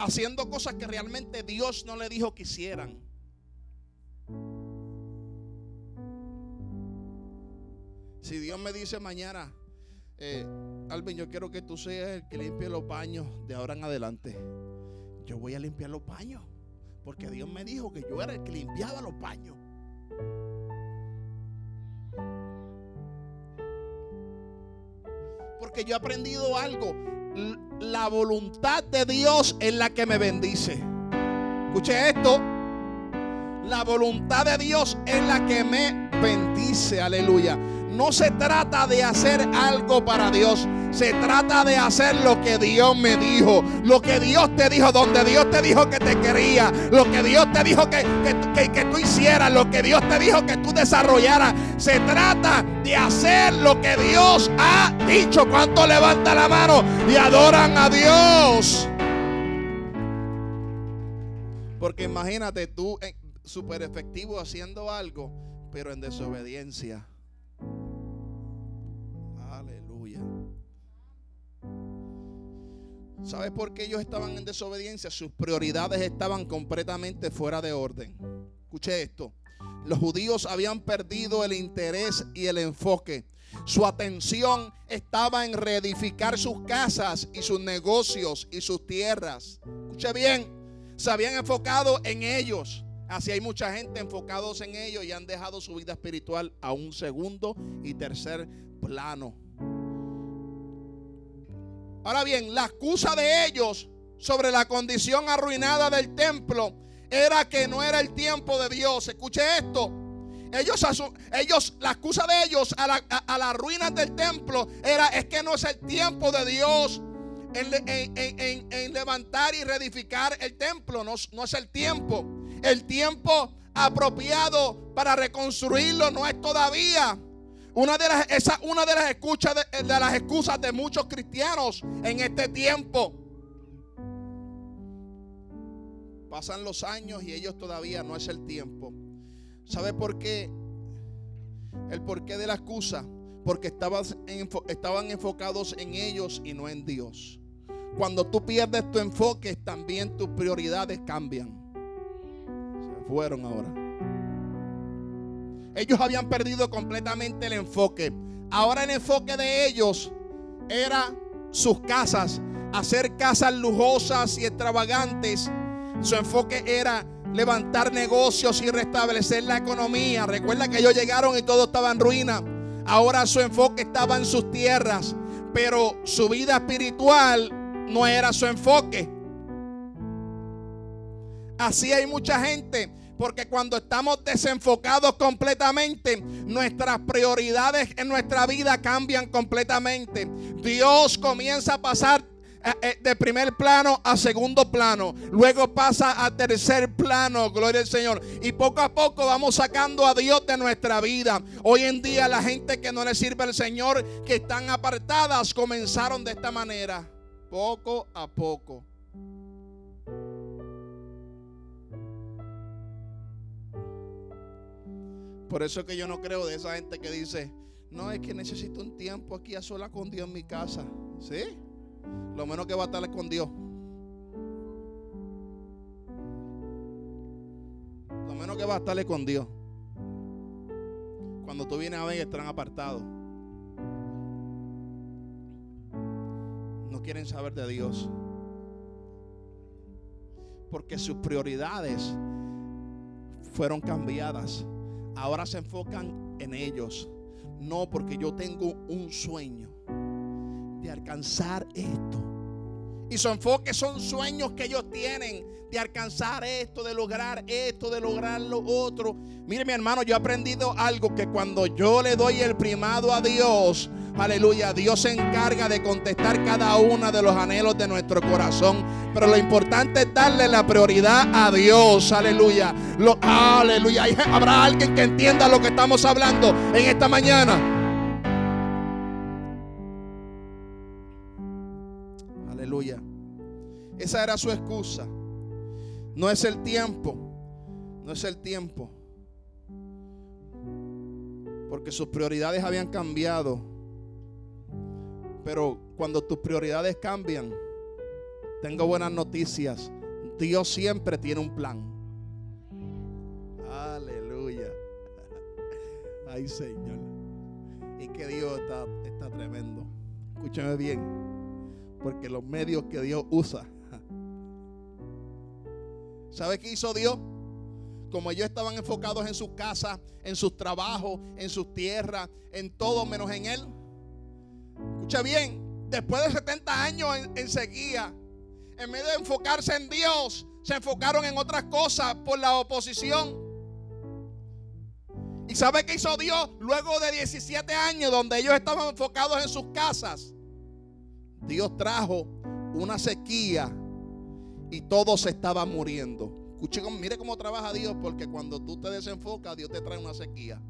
A: Haciendo cosas que realmente Dios no le dijo que hicieran. Si Dios me dice mañana, eh, Alvin, yo quiero que tú seas el que limpie los baños de ahora en adelante yo voy a limpiar los baños. Porque Dios me dijo que yo era el que limpiaba los baños. Porque yo he aprendido algo. La voluntad de Dios es la que me bendice. Escuche esto. La voluntad de Dios es la que me bendice. Aleluya. No se trata de hacer algo para Dios. Se trata de hacer lo que Dios me dijo. Lo que Dios te dijo. Donde Dios te dijo que te quería. Lo que Dios te dijo que, que, que tú hicieras. Lo que Dios te dijo que tú desarrollaras. Se trata de hacer lo que Dios ha dicho. ¿Cuánto levanta la mano y adoran a Dios? Porque imagínate tú eh, súper efectivo haciendo algo, pero en desobediencia. ¿Sabes por qué ellos estaban en desobediencia? Sus prioridades estaban completamente fuera de orden. Escuche esto. Los judíos habían perdido el interés y el enfoque. Su atención estaba en reedificar sus casas y sus negocios y sus tierras. Escuche bien se habían enfocado en ellos. Así hay mucha gente enfocados en ellos y han dejado su vida espiritual a un segundo y tercer plano. Ahora bien, la excusa de ellos sobre la condición arruinada del templo era que no era el tiempo de Dios. Escuche esto. Ellos, ellos la excusa de ellos a, la, a las ruinas del templo era es que no es el tiempo de Dios en, levantar y reedificar el templo. No, no es el tiempo. El tiempo apropiado para reconstruirlo no es todavía. Una de las, esa, una de las, escuchas de, las excusas de muchos cristianos en este tiempo. Pasan los años y ellos todavía no es el tiempo. ¿Sabe por qué? El porqué de la excusa. Porque estaban, estaban enfocados en ellos y no en Dios. Cuando tú pierdes tu enfoque, también tus prioridades cambian. Se fueron ahora. Ellos habían perdido completamente el enfoque. Ahora el enfoque de ellos era sus casas, hacer casas lujosas y extravagantes. Su enfoque era levantar negocios y restablecer la economía. Recuerda que ellos llegaron y todo estaba en ruina. Ahora su enfoque estaba en sus tierras, pero su vida espiritual no era su enfoque. Así hay mucha gente, porque cuando estamos desenfocados completamente, nuestras prioridades en nuestra vida cambian completamente. Dios comienza a pasar eh, eh, de primer plano a segundo plano. Luego pasa a tercer plano, gloria al Señor. Y poco a poco vamos sacando a Dios de nuestra vida. Hoy en día la gente que no le sirve al Señor, que están apartadas, comenzaron de esta manera poco a poco. Por eso que yo no creo de esa gente que dice, no, es que necesito un tiempo aquí a sola con Dios en mi casa. ¿Sí? Lo menos que va a estar con Dios. Lo menos que va a estarle con Dios. Cuando tú vienes a ver, están apartados. quieren saber de Dios. Porque sus prioridades fueron cambiadas. Ahora se enfocan en ellos. No porque yo tengo un sueño de alcanzar esto. Y su enfoque son sueños que ellos tienen de alcanzar esto, de lograr esto, de lograr lo otro. Mire mi hermano, yo he aprendido algo que cuando yo le doy el primado a Dios, Aleluya. Dios se encarga de contestar cada uno de los anhelos de nuestro corazón. Pero lo importante es darle la prioridad a Dios. Aleluya. aleluya. Habrá alguien que entienda lo que estamos hablando en esta mañana. Aleluya. Esa era su excusa. No es el tiempo. No es el tiempo. Porque sus prioridades habían cambiado. Pero cuando tus prioridades cambian, tengo buenas noticias. Dios siempre tiene un plan. Aleluya. [LAUGHS] Ay, Señor. Y que Dios está, está tremendo. Escúchame bien. Porque los medios que Dios usa. [LAUGHS] ¿Sabe qué hizo Dios? como ellos estaban enfocados en sus casas, en sus trabajos, en sus tierras, en todo menos en Él. Escucha bien, después de 70 años en, sequía, en vez de enfocarse en Dios, se enfocaron en otras cosas por la oposición. ¿Y sabe qué hizo Dios? Luego de 17 años donde ellos estaban enfocados en sus casas, Dios trajo una sequía y todos estaban muriendo. Escuche, mire cómo trabaja Dios, porque cuando tú te desenfocas, Dios te trae una sequía.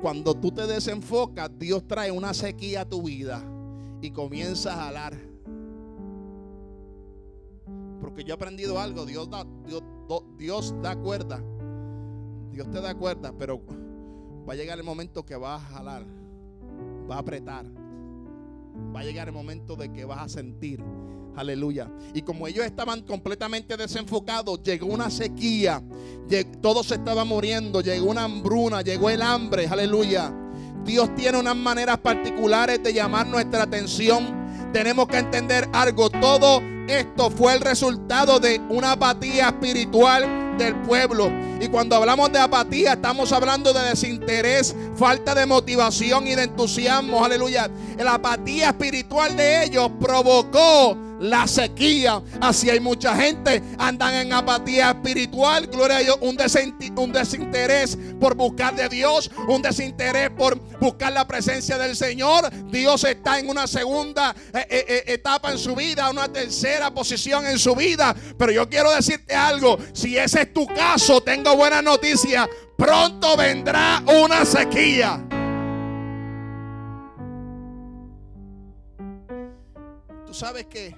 A: Cuando tú te desenfocas, Dios trae una sequía a tu vida y comienzas a jalar. Porque yo he aprendido algo, Dios da, Dios, Dios da cuerda. Dios te da cuerda, pero va a llegar el momento que vas a jalar, va a apretar. Va a llegar el momento de que vas a sentir. Aleluya. Y como ellos estaban completamente desenfocados, llegó una sequía. Todos se estaban muriendo. Llegó una hambruna. Llegó el hambre. Aleluya. Dios tiene unas maneras particulares de llamar nuestra atención. Tenemos que entender algo. Todo esto fue el resultado de una apatía espiritual del pueblo. Y cuando hablamos de apatía, estamos hablando de desinterés, falta de motivación y de entusiasmo. Aleluya. La apatía espiritual de ellos provocó la sequía. Así hay mucha gente andan en apatía espiritual. Gloria a Dios. Un, desinterés por buscar de Dios. Un desinterés por buscar la presencia del Señor. Dios está en una segunda eh, eh, eh, etapa en su vida. Una tercera posición en su vida. Pero yo quiero decirte algo. Si ese es tu caso, tengo buena noticia. Pronto vendrá una sequía. Tú sabes que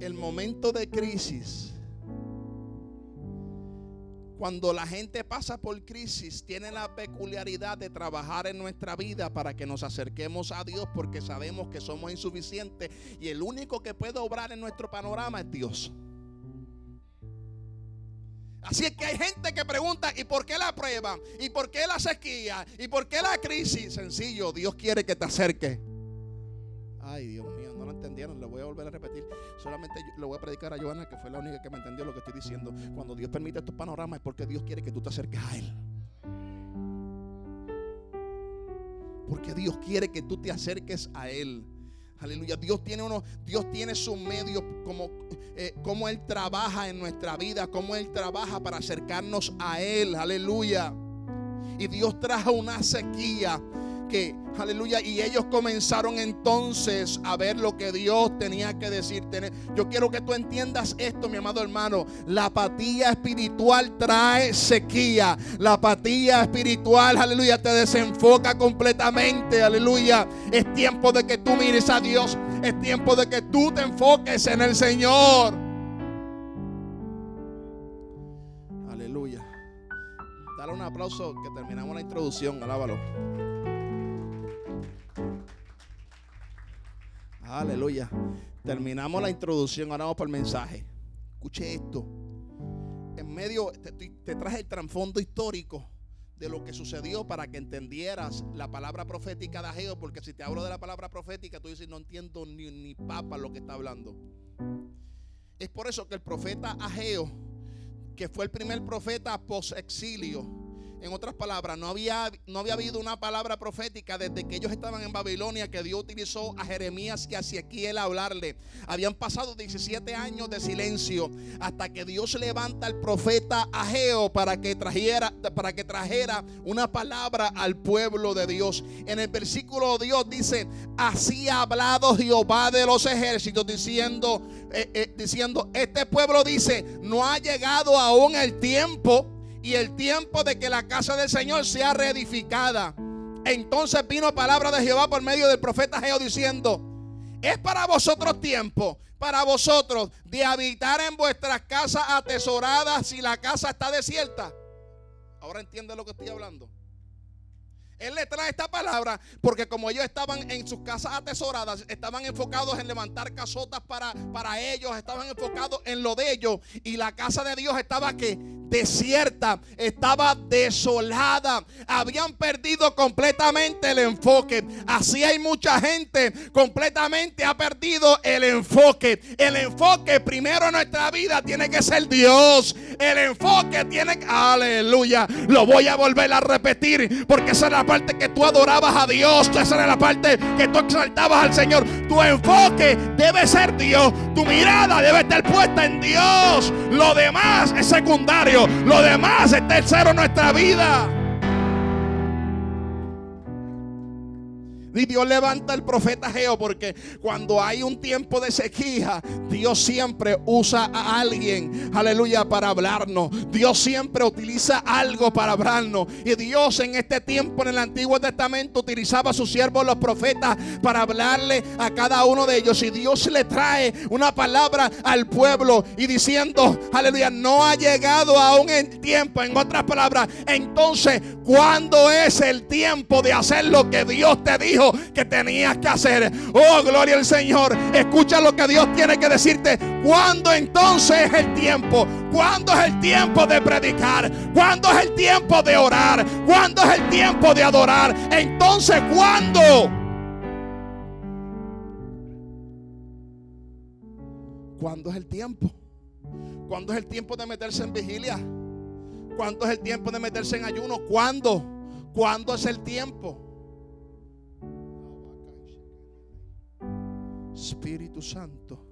A: el momento de crisis, cuando la gente pasa por crisis, tiene la peculiaridad de trabajar en nuestra vida para que nos acerquemos a Dios porque sabemos que somos insuficientes y el único que puede obrar en nuestro panorama es Dios. Así es que hay gente que pregunta, ¿y por qué la prueba? ¿Y por qué la sequía? ¿Y por qué la crisis? Sencillo, Dios quiere que te acerques. Ay, Dios entendieron, lo voy a volver a repetir. Solamente lo voy a predicar a Joana, que fue la única que me entendió lo que estoy diciendo. Cuando Dios permite estos panoramas es porque Dios quiere que tú te acerques a Él. Porque Dios quiere que tú te acerques a Él. Aleluya. Dios tiene uno, Dios tiene su medio como, eh, como Él trabaja en nuestra vida, como Él trabaja para acercarnos a Él. Aleluya. Y Dios trajo una sequía aleluya, y ellos comenzaron entonces a ver lo que Dios tenía que decir. Yo quiero que tú entiendas esto, mi amado hermano. La apatía espiritual trae sequía. La apatía espiritual, aleluya, te desenfoca completamente, aleluya. Es tiempo de que tú mires a Dios. Es tiempo de que tú te enfoques en el Señor. Aleluya. Dale un aplauso que terminamos la introducción. Alábalo. Aleluya. Terminamos la introducción, ahora vamos para el mensaje. Escuche esto. En medio, te, traje el trasfondo histórico de lo que sucedió para que entendieras la palabra profética de Ageo, porque si te hablo de la palabra profética, tú dices, no entiendo ni, ni papa lo que está hablando. Es por eso que el profeta Ageo, que fue el primer profeta post-exilio, en otras palabras, no había, no había habido una palabra profética desde que ellos estaban en Babilonia que Dios utilizó a Jeremías y hacia aquí él hablarle. Habían pasado 17 años de silencio hasta que Dios levanta al profeta Ageo para que trajera, para que trajera una palabra al pueblo de Dios. En el versículo Dios dice, así ha hablado Jehová de los ejércitos diciendo, eh, eh, diciendo, este pueblo dice, no ha llegado aún el tiempo y el tiempo de que la casa del Señor sea reedificada. Entonces vino palabra de Jehová por medio del profeta Geo diciendo, es para vosotros tiempo, para vosotros, de habitar en vuestras casas atesoradas si la casa está desierta. Ahora entiende lo que estoy hablando. Él le trae esta palabra porque como ellos estaban en sus casas atesoradas, estaban enfocados en levantar casotas para, para ellos, estaban enfocados en lo de ellos. Y la casa de Dios estaba que desierta, estaba desolada. Habían perdido completamente el enfoque. Así hay mucha gente completamente ha perdido el enfoque. El enfoque primero en nuestra vida tiene que ser Dios. El enfoque tiene que, aleluya, lo voy a volver a repetir porque esa era la parte que tú adorabas a Dios, esa era la parte que tú exaltabas al Señor. Tu enfoque debe ser Dios, tu mirada debe estar puesta en Dios. Lo demás es secundario, lo demás es tercero en nuestra vida. Y Dios levanta el profeta Geo porque cuando hay un tiempo de sequía, Dios siempre usa a alguien, aleluya, para hablarnos. Dios siempre utiliza algo para hablarnos. Y Dios en este tiempo en el Antiguo Testamento utilizaba a sus siervos los profetas para hablarle a cada uno de ellos. Y Dios le trae una palabra al pueblo y diciendo, aleluya, no ha llegado aún el tiempo. En otras palabras, entonces, ¿cuándo es el tiempo de hacer lo que Dios te dijo? Que tenías que hacer. Oh, gloria al Señor. Escucha lo que Dios tiene que decirte. ¿Cuándo entonces es el tiempo? ¿Cuándo es el tiempo de predicar? ¿Cuándo es el tiempo de orar? ¿Cuándo es el tiempo de adorar? Entonces, ¿cuándo? ¿Cuándo es el tiempo? ¿Cuándo es el tiempo de meterse en vigilia? ¿Cuándo es el tiempo de meterse en ayuno? ¿Cuándo? ¿Cuándo es el tiempo? Espíritu Santo.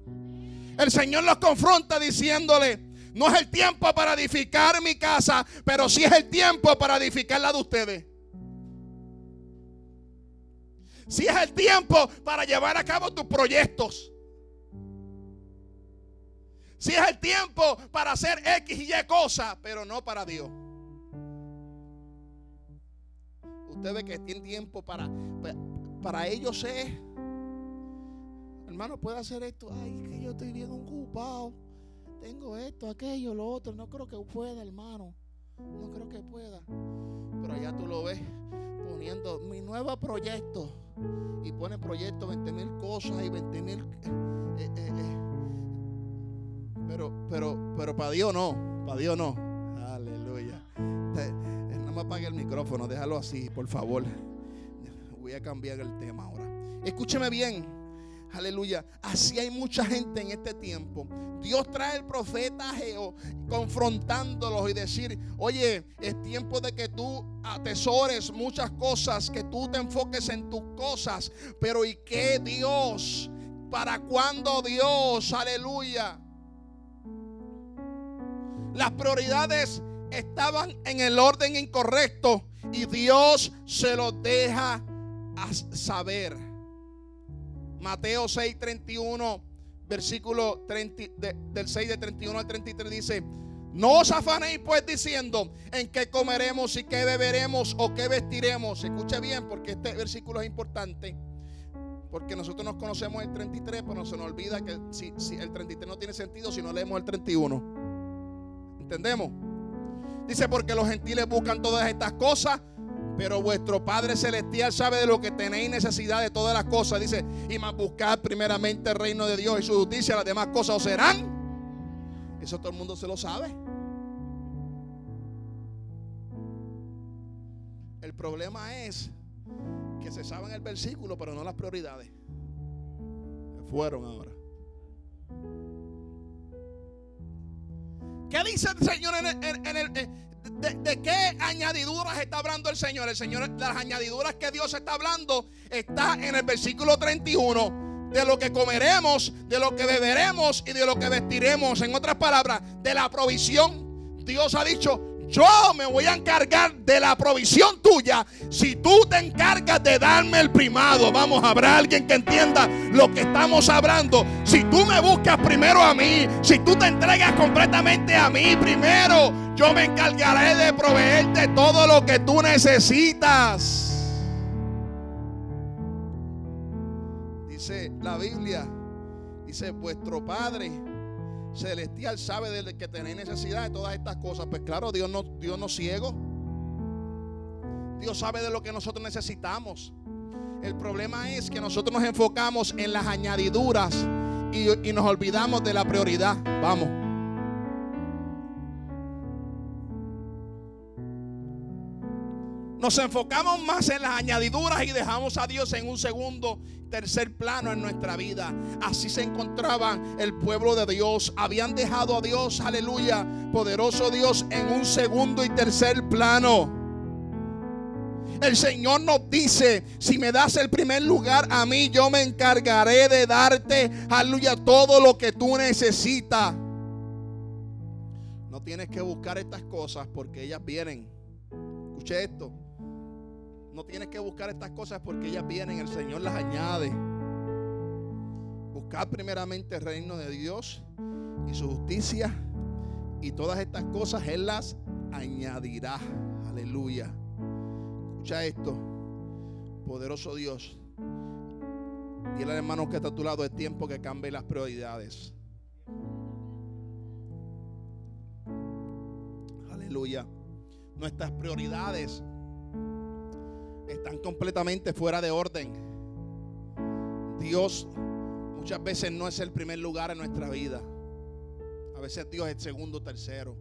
A: El Señor los confronta diciéndole, no es el tiempo para edificar mi casa, pero sí es el tiempo para edificar la de ustedes. Si es el tiempo para llevar a cabo tus proyectos. Si es el tiempo para hacer X y Y cosas, pero no para Dios. Usted ve que tiene tiempo para, para ellos es hermano, puede hacer esto. Ay, que yo estoy bien ocupado. Tengo esto, aquello, lo otro. No creo que pueda, hermano. No creo que pueda. Pero allá tú lo ves poniendo mi nuevo proyecto. Y pone proyecto 20 mil cosas y 20 mil. Eh, eh, eh. Pero, pero, pero para Dios no. Para Dios no. Aleluya. no me apague el micrófono. Déjalo así, por favor. Voy a cambiar el tema ahora. Escúcheme bien. Aleluya. Así hay mucha gente en este tiempo. Dios trae el profeta Geo confrontándolos y decir, oye, es tiempo de que tú atesores muchas cosas, que tú te enfoques en tus cosas. Pero ¿y qué Dios? ¿Para cuándo Dios? Aleluya. Las prioridades estaban en el orden incorrecto y Dios se lo deja saber. Mateo 6, 31, versículo 30, del 6 de 31 al 33 dice, no os afanéis pues diciendo en qué comeremos y qué beberemos o qué vestiremos. Escuche bien porque este versículo es importante. Porque nosotros nos conocemos el 33, pero se nos olvida que si, si el 33 no tiene sentido si no leemos el 31. ¿Entendemos? Dice, porque los gentiles buscan todas estas cosas, pero vuestro Padre Celestial sabe de lo que tenéis necesidad de todas las cosas. Dice, y más buscad primeramente el reino de Dios y su justicia, las demás cosas os serán. Eso todo el mundo se lo sabe. El problema es que se saben el versículo, pero no las prioridades. Fueron ahora. ¿Qué dice el Señor en el, de, qué añadiduras está hablando el Señor? El Señor, las añadiduras que Dios está hablando está en el versículo 31. De lo que comeremos, de lo que beberemos y de lo que vestiremos. En otras palabras, de la provisión. Dios ha dicho, yo me voy a encargar de la provisión tuya si tú te encargas de darme el primado. Vamos, habrá alguien que entienda lo que estamos hablando. Si tú me buscas primero a mí, si tú te entregas completamente a mí primero, yo me encargaré de proveerte todo lo que tú necesitas. Dice la Biblia, dice vuestro Padre celestial sabe de que tenéis necesidad de todas estas cosas. Pues claro, Dios no, Dios no ciego. Dios sabe de lo que nosotros necesitamos. El problema es que nosotros nos enfocamos en las añadiduras y, y nos olvidamos de la prioridad. Vamos. Nos enfocamos más en las añadiduras y dejamos a Dios en un segundo, tercer plano en nuestra vida. Así se encontraba el pueblo de Dios. Habían dejado a Dios, aleluya, poderoso Dios, en un segundo y tercer plano. El Señor nos dice, si me das el primer lugar a mí, yo me encargaré de darte, aleluya, todo lo que tú necesitas. No tienes que buscar estas cosas porque ellas vienen. Escuche esto. No tienes que buscar estas cosas porque ellas vienen, el Señor las añade. Buscad primeramente el reino de Dios y su justicia y todas estas cosas Él las añadirá. Aleluya. Escucha esto, poderoso Dios. Dile al hermano que está a tu lado, es tiempo que cambie las prioridades. Aleluya. Nuestras prioridades están completamente fuera de orden. Dios muchas veces no es el primer lugar en nuestra vida. A veces Dios es el segundo, tercero.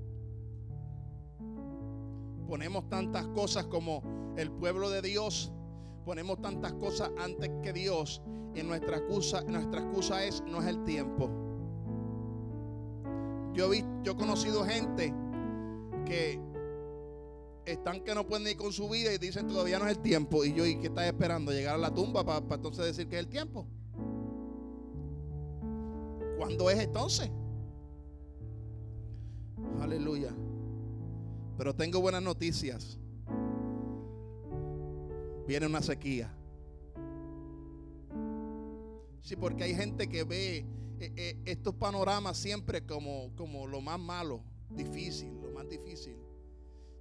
A: Ponemos tantas cosas como el pueblo de Dios. Ponemos tantas cosas antes que Dios. Y nuestra excusa, nuestra excusa es no es el tiempo. Yo, vi, yo he conocido gente que están que no pueden ir con su vida y dicen todavía no es el tiempo. Y yo, ¿y qué estás esperando? ¿Llegar a la tumba para, entonces decir que es el tiempo? ¿Cuándo es entonces? Aleluya. Pero tengo buenas noticias. Viene una sequía. Sí, porque hay gente que ve eh, eh, estos panoramas siempre como, como lo más malo, difícil, lo más difícil.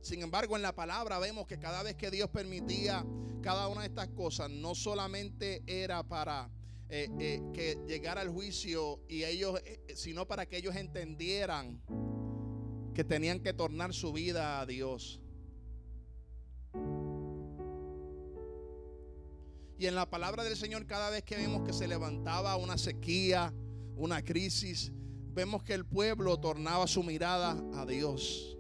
A: Sin embargo, en la palabra vemos que cada vez que Dios permitía cada una de estas cosas, no solamente era para eh, eh, que llegara el juicio y ellos, eh, sino para que ellos entendieran que tenían que tornar su vida a Dios. Y en la palabra del Señor, cada vez que vemos que se levantaba una sequía, una crisis, vemos que el pueblo tornaba su mirada a Dios.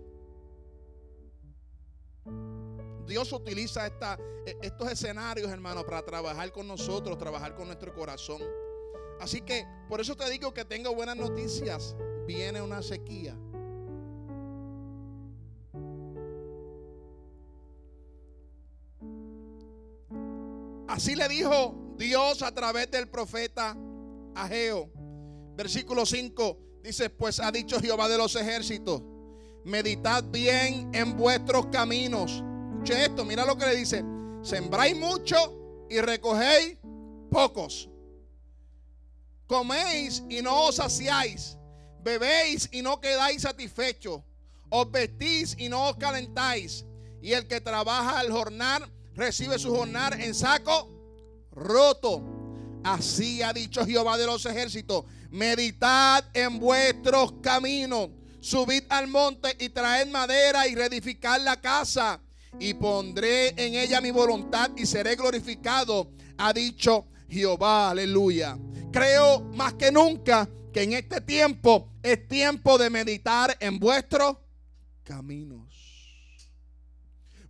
A: Dios utiliza e, estos escenarios, hermano, para trabajar con nosotros, trabajar con nuestro corazón. Así que por eso te digo que tengo buenas noticias. Viene una sequía. Así le dijo Dios a través del profeta Ageo. Versículo 5 dice, pues ha dicho Jehová de los ejércitos, meditad bien en vuestros caminos esto, mira lo que le dice. Sembráis mucho y recogéis pocos. Coméis y no os saciáis. Bebéis y no quedáis satisfechos. Os vestís y no os calentáis. Y el que trabaja al jornal recibe su jornal en saco roto. Así ha dicho Jehová de los ejércitos. Meditad en vuestros caminos. Subid al monte y traed madera y reedificad la casa y pondré en ella mi voluntad y seré glorificado, ha dicho Jehová, aleluya. Creo más que nunca que en este tiempo es tiempo de meditar en vuestros caminos.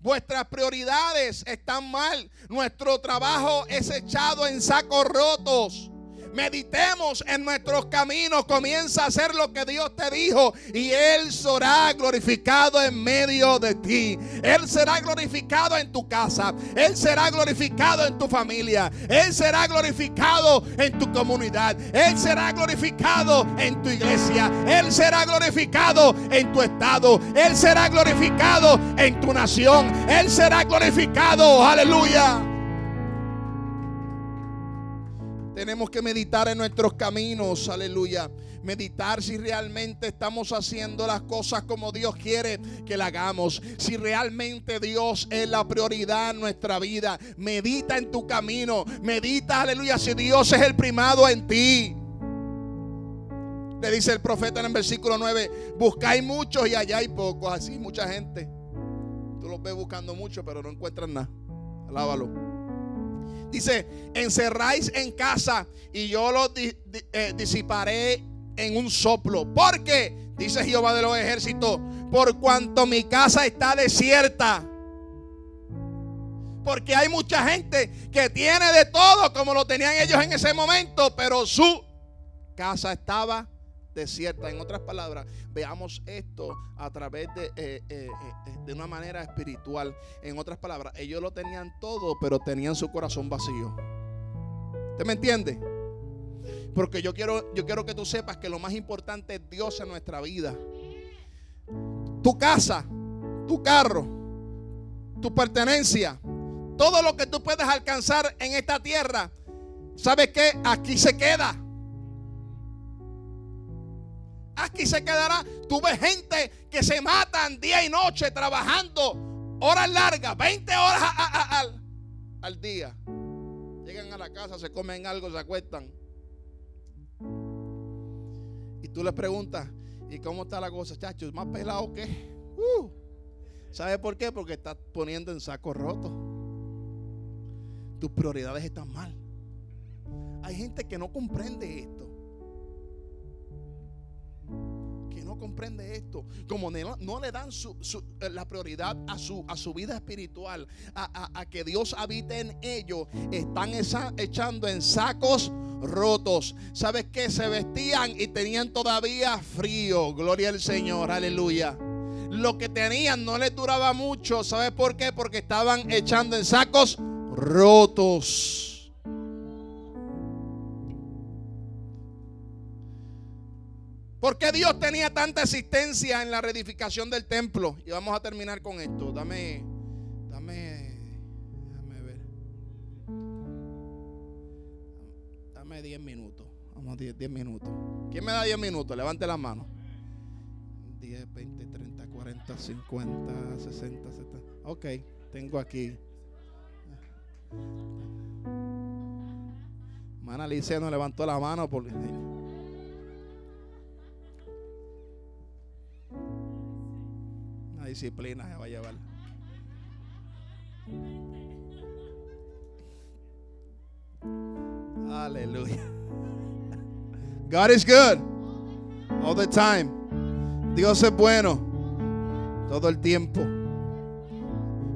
A: Vuestras prioridades están mal. Nuestro trabajo es echado en sacos rotos. Meditemos en nuestros caminos. Comienza a hacer lo que Dios te dijo. Y Él será glorificado en medio de ti. Él será glorificado en tu casa. Él será glorificado en tu familia. Él será glorificado en tu comunidad. Él será glorificado en tu iglesia. Él será glorificado en tu estado. Él será glorificado en tu nación. Él será glorificado. Aleluya. Tenemos que meditar en nuestros caminos, aleluya. Meditar si realmente estamos haciendo las cosas como Dios quiere que la hagamos. Si realmente Dios es la prioridad en nuestra vida. Medita en tu camino. Medita, aleluya, si Dios es el primado en ti. Le dice el profeta en el versículo 9, buscáis muchos y allá hay pocos. Así mucha gente. Tú los ves buscando mucho, pero no encuentran nada. Alábalo. Dice, encerráis en casa y yo los eh, disiparé en un soplo. Porque, dice Jehová de los ejércitos, por cuanto mi casa está desierta. Porque hay mucha gente que tiene de todo como lo tenían ellos en ese momento, pero su casa estaba desierta. En otras palabras, veamos esto a través de, eh, eh, eh, de una manera espiritual. En otras palabras, ellos lo tenían todo, pero tenían su corazón vacío. ¿Usted me entiende? Porque yo quiero, yo quiero que tú sepas que lo más importante es Dios en nuestra vida. Tu casa, tu carro, tu pertenencia, todo lo que tú puedes alcanzar en esta tierra, ¿sabes qué? Aquí se queda. Aquí se quedará. Tú ves gente que se matan día y noche trabajando horas largas, 20 horas al día. Llegan a la casa, se comen algo, se acuestan. Y tú les preguntas, ¿y cómo está la cosa, chacho? ¿Más pelado que? Uh. ¿Sabe por qué? Porque estás poniendo en saco roto. Tus prioridades están mal. Hay gente que no comprende esto. No comprende esto. Como no, le dan eh, la prioridad a su, a su vida espiritual, a, que Dios habite en ellos, están echando en sacos rotos. ¿Sabes qué? Se vestían y tenían todavía frío. Gloria al Señor, aleluya. Lo que tenían no les duraba mucho. ¿Sabes por qué? Porque estaban echando en sacos rotos. ¿Por qué Dios tenía tanta existencia en la reedificación del templo? Y vamos a terminar con esto. Dame, dame, dame ver. Dame 10 minutos. Vamos a 10, 10 minutos. ¿Quién me da 10 minutos? Levante la mano. 10, 20, 30, 40, 50, 60, 70. Ok, tengo aquí Mana Alicia no levantó la mano porque. Disciplina va a llevar. Aleluya. God is good. All the time. Dios es bueno. Todo el tiempo.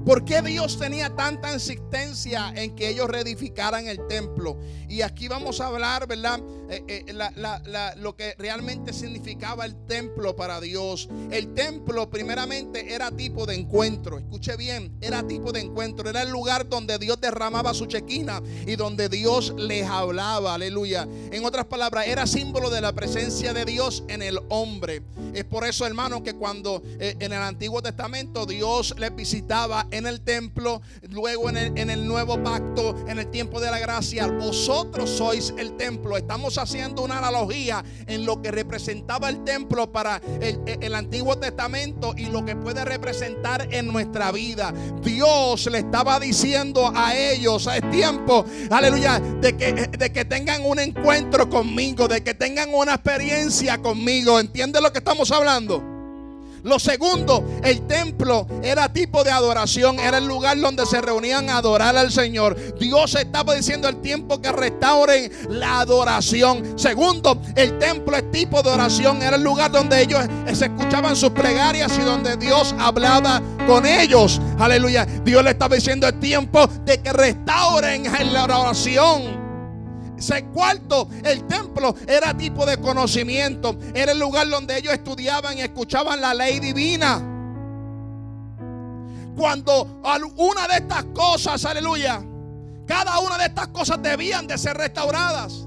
A: ¿Por qué Dios tenía tanta insistencia en que ellos reedificaran el templo? Y aquí vamos a hablar, ¿verdad? Eh, eh, lo que realmente significaba el templo para Dios. El templo primeramente era tipo de encuentro. Escuche bien, era tipo de encuentro. Era el lugar donde Dios derramaba su chequina y donde Dios les hablaba. Aleluya. En otras palabras, era símbolo de la presencia de Dios en el hombre. Es por eso, hermano, que cuando eh, en el Antiguo Testamento Dios les visitaba en el templo, luego en el, en el nuevo pacto, en el tiempo de la gracia, vosotros sois el templo. Estamos haciendo una analogía en lo que representaba el templo para el, Antiguo Testamento y lo que puede representar en nuestra vida. Dios le estaba diciendo a ellos, es tiempo, aleluya, de que, de que tengan un encuentro conmigo, de que tengan una experiencia conmigo. ¿Entiende lo que estamos hablando? Lo segundo, el templo era tipo de adoración, era el lugar donde se reunían a adorar al Señor. Dios estaba diciendo el tiempo que restauren la adoración. Segundo, el templo es tipo de oración, era el lugar donde ellos se escuchaban sus plegarias y donde Dios hablaba con ellos. Aleluya. Dios le estaba diciendo el tiempo de que restauren la oración. Cuarto, el templo era tipo de conocimiento. Era el lugar donde ellos estudiaban y escuchaban la ley divina. Cuando una de estas cosas, aleluya, cada una de estas cosas debían de ser restauradas.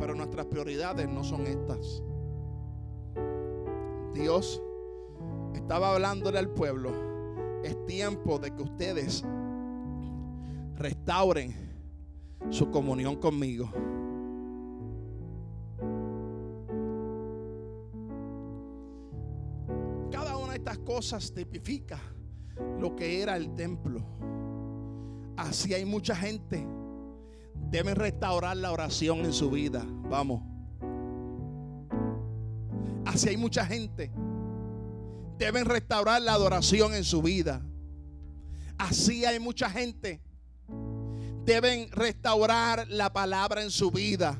A: Pero nuestras prioridades no son estas. Dios estaba hablándole al pueblo. Es tiempo de que ustedes restauren su comunión conmigo. Cada una de estas cosas tipifica lo que era el templo. Así hay mucha gente. Deben restaurar la oración en su vida. Vamos. Así hay mucha gente. Deben restaurar la adoración en su vida. Así hay mucha gente. Deben restaurar la palabra en su vida.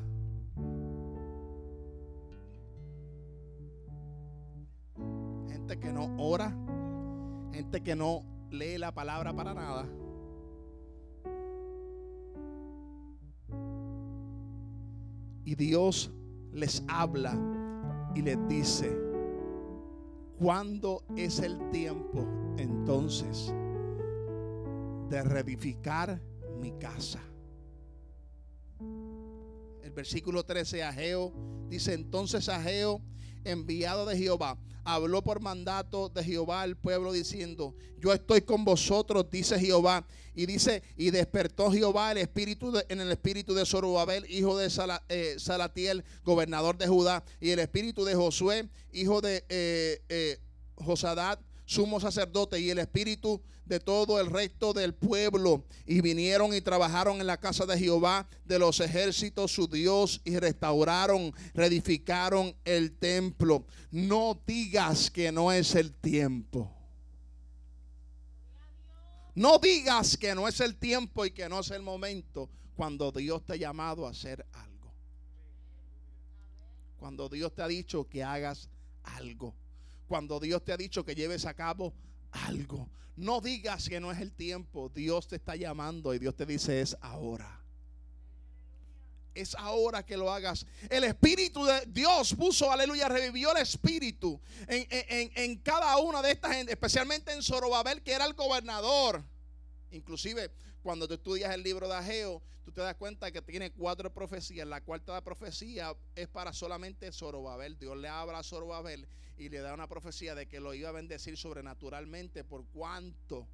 A: Gente que no ora. Gente que no lee la palabra para nada. Y Dios les habla y les dice, ¿cuándo es el tiempo entonces de reedificar mi casa? El versículo 13, Ageo dice, entonces Ageo, enviado de Jehová, habló por mandato de Jehová al pueblo diciendo, yo estoy con vosotros, dice Jehová. Y dice, y despertó Jehová el espíritu en el espíritu de Zorobabel, hijo de eh, Salatiel, gobernador de Judá, y el espíritu de Josué, hijo de eh, eh, Josadat, sumo sacerdote, y el espíritu de todo el resto del pueblo. Y vinieron y trabajaron en la casa de Jehová de los ejércitos, su Dios, y restauraron, reedificaron el templo. No digas que no es el tiempo. No digas que no es el tiempo y que no es el momento cuando Dios te ha llamado a hacer algo. Cuando Dios te ha dicho que hagas algo. Cuando Dios te ha dicho que lleves a cabo algo. No digas que no es el tiempo. Dios te está llamando y Dios te dice es ahora. Es ahora que lo hagas. El Espíritu de Dios puso, aleluya, revivió el Espíritu en, en cada una de estas especialmente en Zorobabel, que era el gobernador. Inclusive, cuando tú estudias el libro de Ageo, tú te das cuenta que tiene cuatro profecías. La cuarta profecía es para solamente Zorobabel. Dios le habla a Zorobabel y le da una profecía de que lo iba a bendecir sobrenaturalmente por cuanto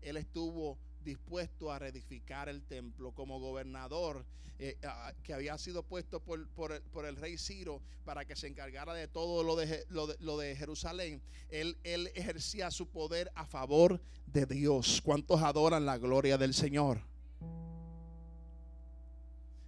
A: él estuvo dispuesto a reedificar el templo como gobernador eh, que había sido puesto por, por, el, rey Ciro para que se encargara de todo lo de, lo de, Jerusalén. Él, él ejercía su poder a favor de Dios. ¿Cuántos adoran la gloria del Señor?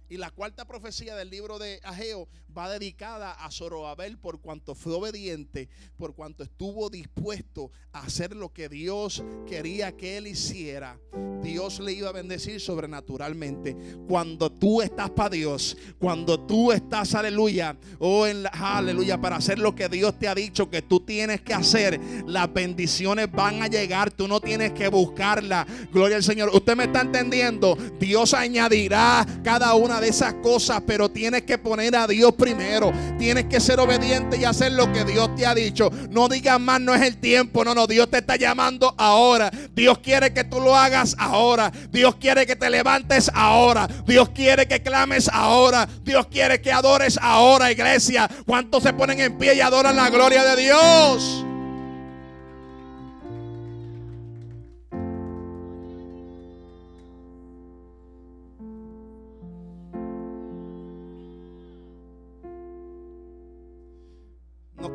A: Y la cuarta profecía del libro de Ageo va dedicada a Zoroabel por cuanto fue obediente, por cuanto estuvo dispuesto a hacer lo que Dios quería que él hiciera. Dios le iba a bendecir sobrenaturalmente. Cuando tú estás para Dios, cuando tú estás, aleluya, oh, en aleluya, para hacer lo que Dios te ha dicho que tú tienes que hacer, las bendiciones van a llegar. Tú no tienes que buscarla. Gloria al Señor. Usted me está entendiendo. Dios añadirá cada una de esas cosas, pero tienes que poner a Dios primero. Tienes que ser obediente y hacer lo que Dios te ha dicho. No digas más, no es el tiempo. No, no, Dios te está llamando ahora. Dios quiere que tú lo hagas ahora. Dios quiere que te levantes ahora. Dios quiere que clames ahora. Dios quiere que adores ahora, iglesia. ¿Cuántos se ponen en pie y adoran la gloria de Dios?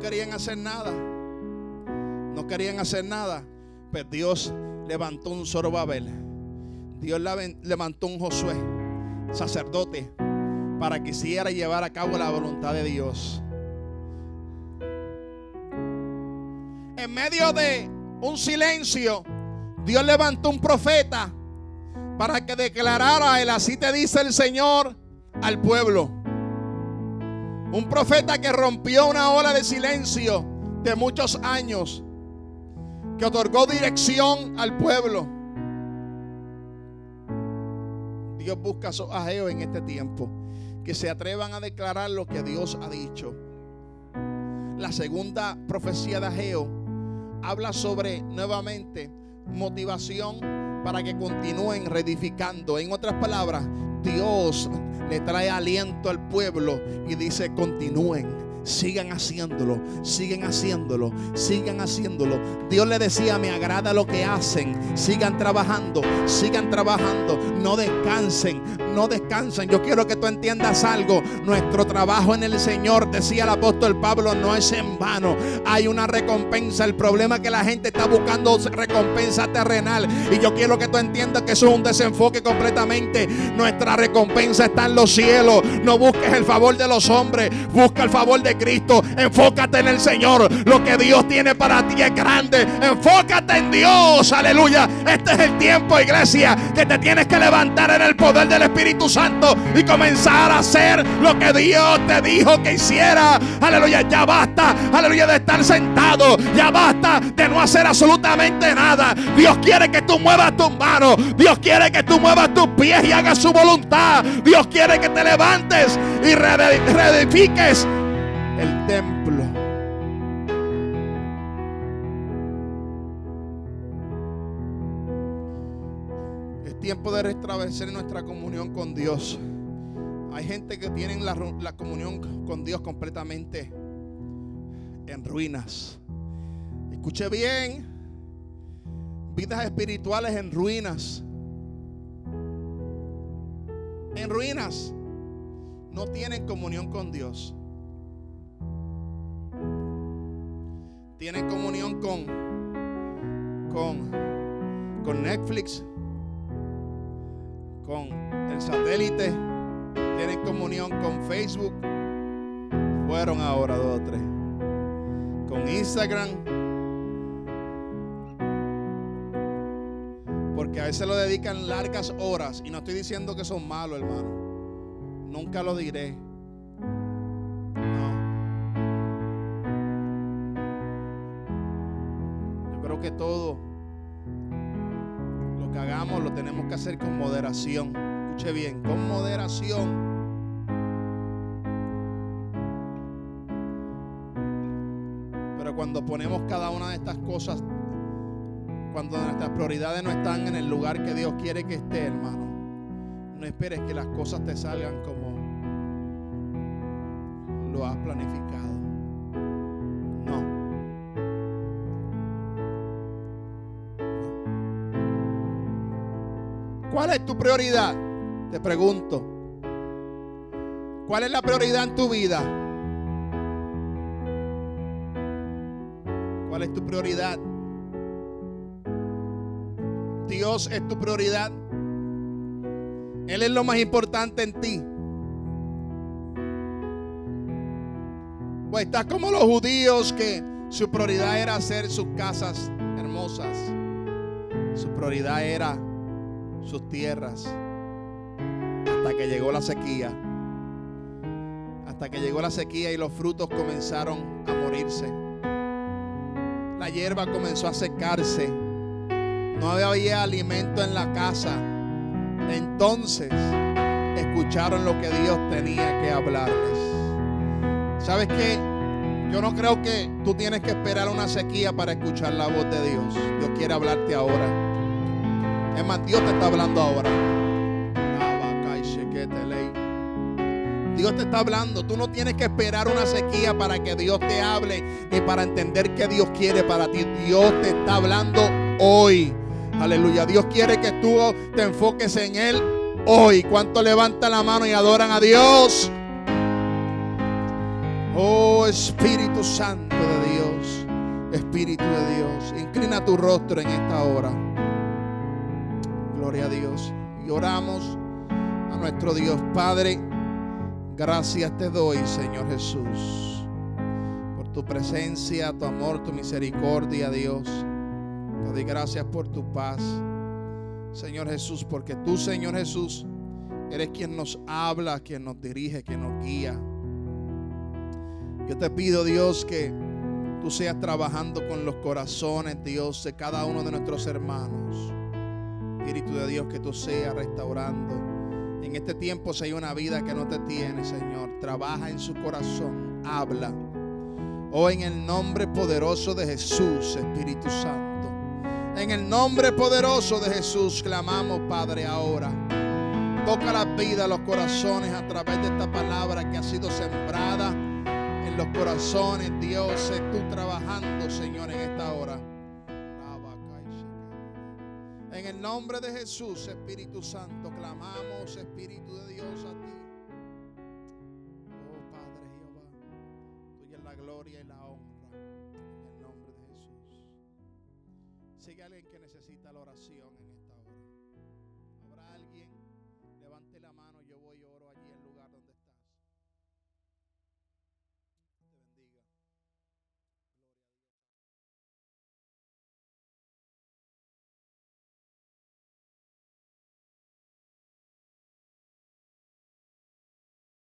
A: Querían hacer nada. No querían hacer nada. Pero pues Dios levantó un Zorobabel. Dios levantó un Josué, sacerdote, para que hiciera llevar a cabo la voluntad de Dios. En medio de un silencio, Dios levantó un profeta para que declarara el así te dice el Señor al pueblo. Un profeta que rompió una ola de silencio de muchos años, que otorgó dirección al pueblo. Dios busca a Ageo en este tiempo, que se atrevan a declarar lo que Dios ha dicho. La segunda profecía de Ageo habla sobre nuevamente motivación para que continúen reedificando. En otras palabras, Dios le trae aliento al pueblo y dice, continúen Sigan haciéndolo, sigan haciéndolo, sigan haciéndolo. Dios le decía, me agrada lo que hacen. Sigan trabajando, sigan trabajando. No descansen, no descansen. Yo quiero que tú entiendas algo. Nuestro trabajo en el Señor, decía el apóstol Pablo, no es en vano. Hay una recompensa. El problema es que la gente está buscando recompensa terrenal. Y yo quiero que tú entiendas que eso es un desenfoque completamente. Nuestra recompensa está en los cielos. No busques el favor de los hombres, busca el favor de Cristo. Enfócate en el Señor. Lo que Dios tiene para ti es grande. Enfócate en Dios. Aleluya. Este es el tiempo, iglesia, que te tienes que levantar en el poder del Espíritu Santo y comenzar a hacer lo que Dios te dijo que hiciera. Aleluya. Ya basta, aleluya, de estar sentado. Ya basta de no hacer absolutamente nada. Dios quiere que tú muevas tus manos. Dios quiere que tú muevas tus pies y hagas su voluntad. Dios quiere que te levantes y reedifiques el templo. Es tiempo de restablecer nuestra comunión con Dios. Hay gente que tiene la, la comunión con Dios completamente en ruinas. Escuche bien, vidas espirituales en ruinas. En ruinas. No tienen comunión con Dios. Tienen comunión con con con Netflix, con el satélite, tienen comunión con Facebook. Fueron ahora dos o tres. Con Instagram. Porque a veces lo dedican largas horas. Y no estoy diciendo que son malos, hermano. Nunca lo diré. Que todo lo que hagamos lo tenemos que hacer con moderación. Escuche bien, con moderación. Pero cuando ponemos cada una de estas cosas cuando nuestras prioridades no están en el lugar que Dios quiere que esté, hermano, no esperes que las cosas te salgan como lo has planificado. ¿Cuál es tu prioridad? Te pregunto. ¿Cuál es la prioridad en tu vida? ¿Cuál es tu prioridad? Dios es tu prioridad. Él es lo más importante en ti. Pues estás como los judíos que su prioridad era hacer sus casas hermosas. Su prioridad era sus tierras. Hasta que llegó la sequía. Hasta que llegó la sequía y los frutos comenzaron a morirse. La hierba comenzó a secarse no había alimento en la casa. Entonces escucharon lo que Dios tenía que hablarles. ¿Sabes qué? Yo no creo que tú tienes que esperar una sequía para escuchar la voz de Dios. Dios quiere hablarte ahora. Es más, Dios te está hablando ahora. Dios te está hablando. Tú no tienes que esperar una sequía para que Dios te hable ni para entender qué Dios quiere para ti. Dios te está hablando hoy. Aleluya. Dios quiere que tú te enfoques en Él hoy. ¿Cuánto levanta la mano y adoran a Dios? Oh Espíritu Santo de Dios. Espíritu de Dios. Inclina tu rostro en esta hora. Gloria a Dios. Y oramos a nuestro Dios Padre. Gracias te doy, Señor Jesús, por tu presencia, tu amor, tu misericordia, Dios. Te doy gracias por tu paz, Señor Jesús, porque tú, Señor Jesús, eres quien nos habla, quien nos dirige, quien nos guía. Yo te pido, Dios, que tú seas trabajando con los corazones, Dios, de cada uno de nuestros hermanos. Espíritu de Dios, que tú seas restaurando. En este tiempo, hay una vida que no te tiene, Señor, trabaja en su corazón, habla. Oh, en el nombre poderoso de Jesús, Espíritu Santo. En el nombre poderoso de Jesús clamamos, Padre, ahora. Toca la vida, los corazones a través de esta palabra que ha sido sembrada en los corazones. Dios, tú trabajando, Señor, en esta hora. En el nombre de Jesús, Espíritu Santo, clamamos, Espíritu de Dios, a ti. Oh Padre Jehová, tuya es la gloria y la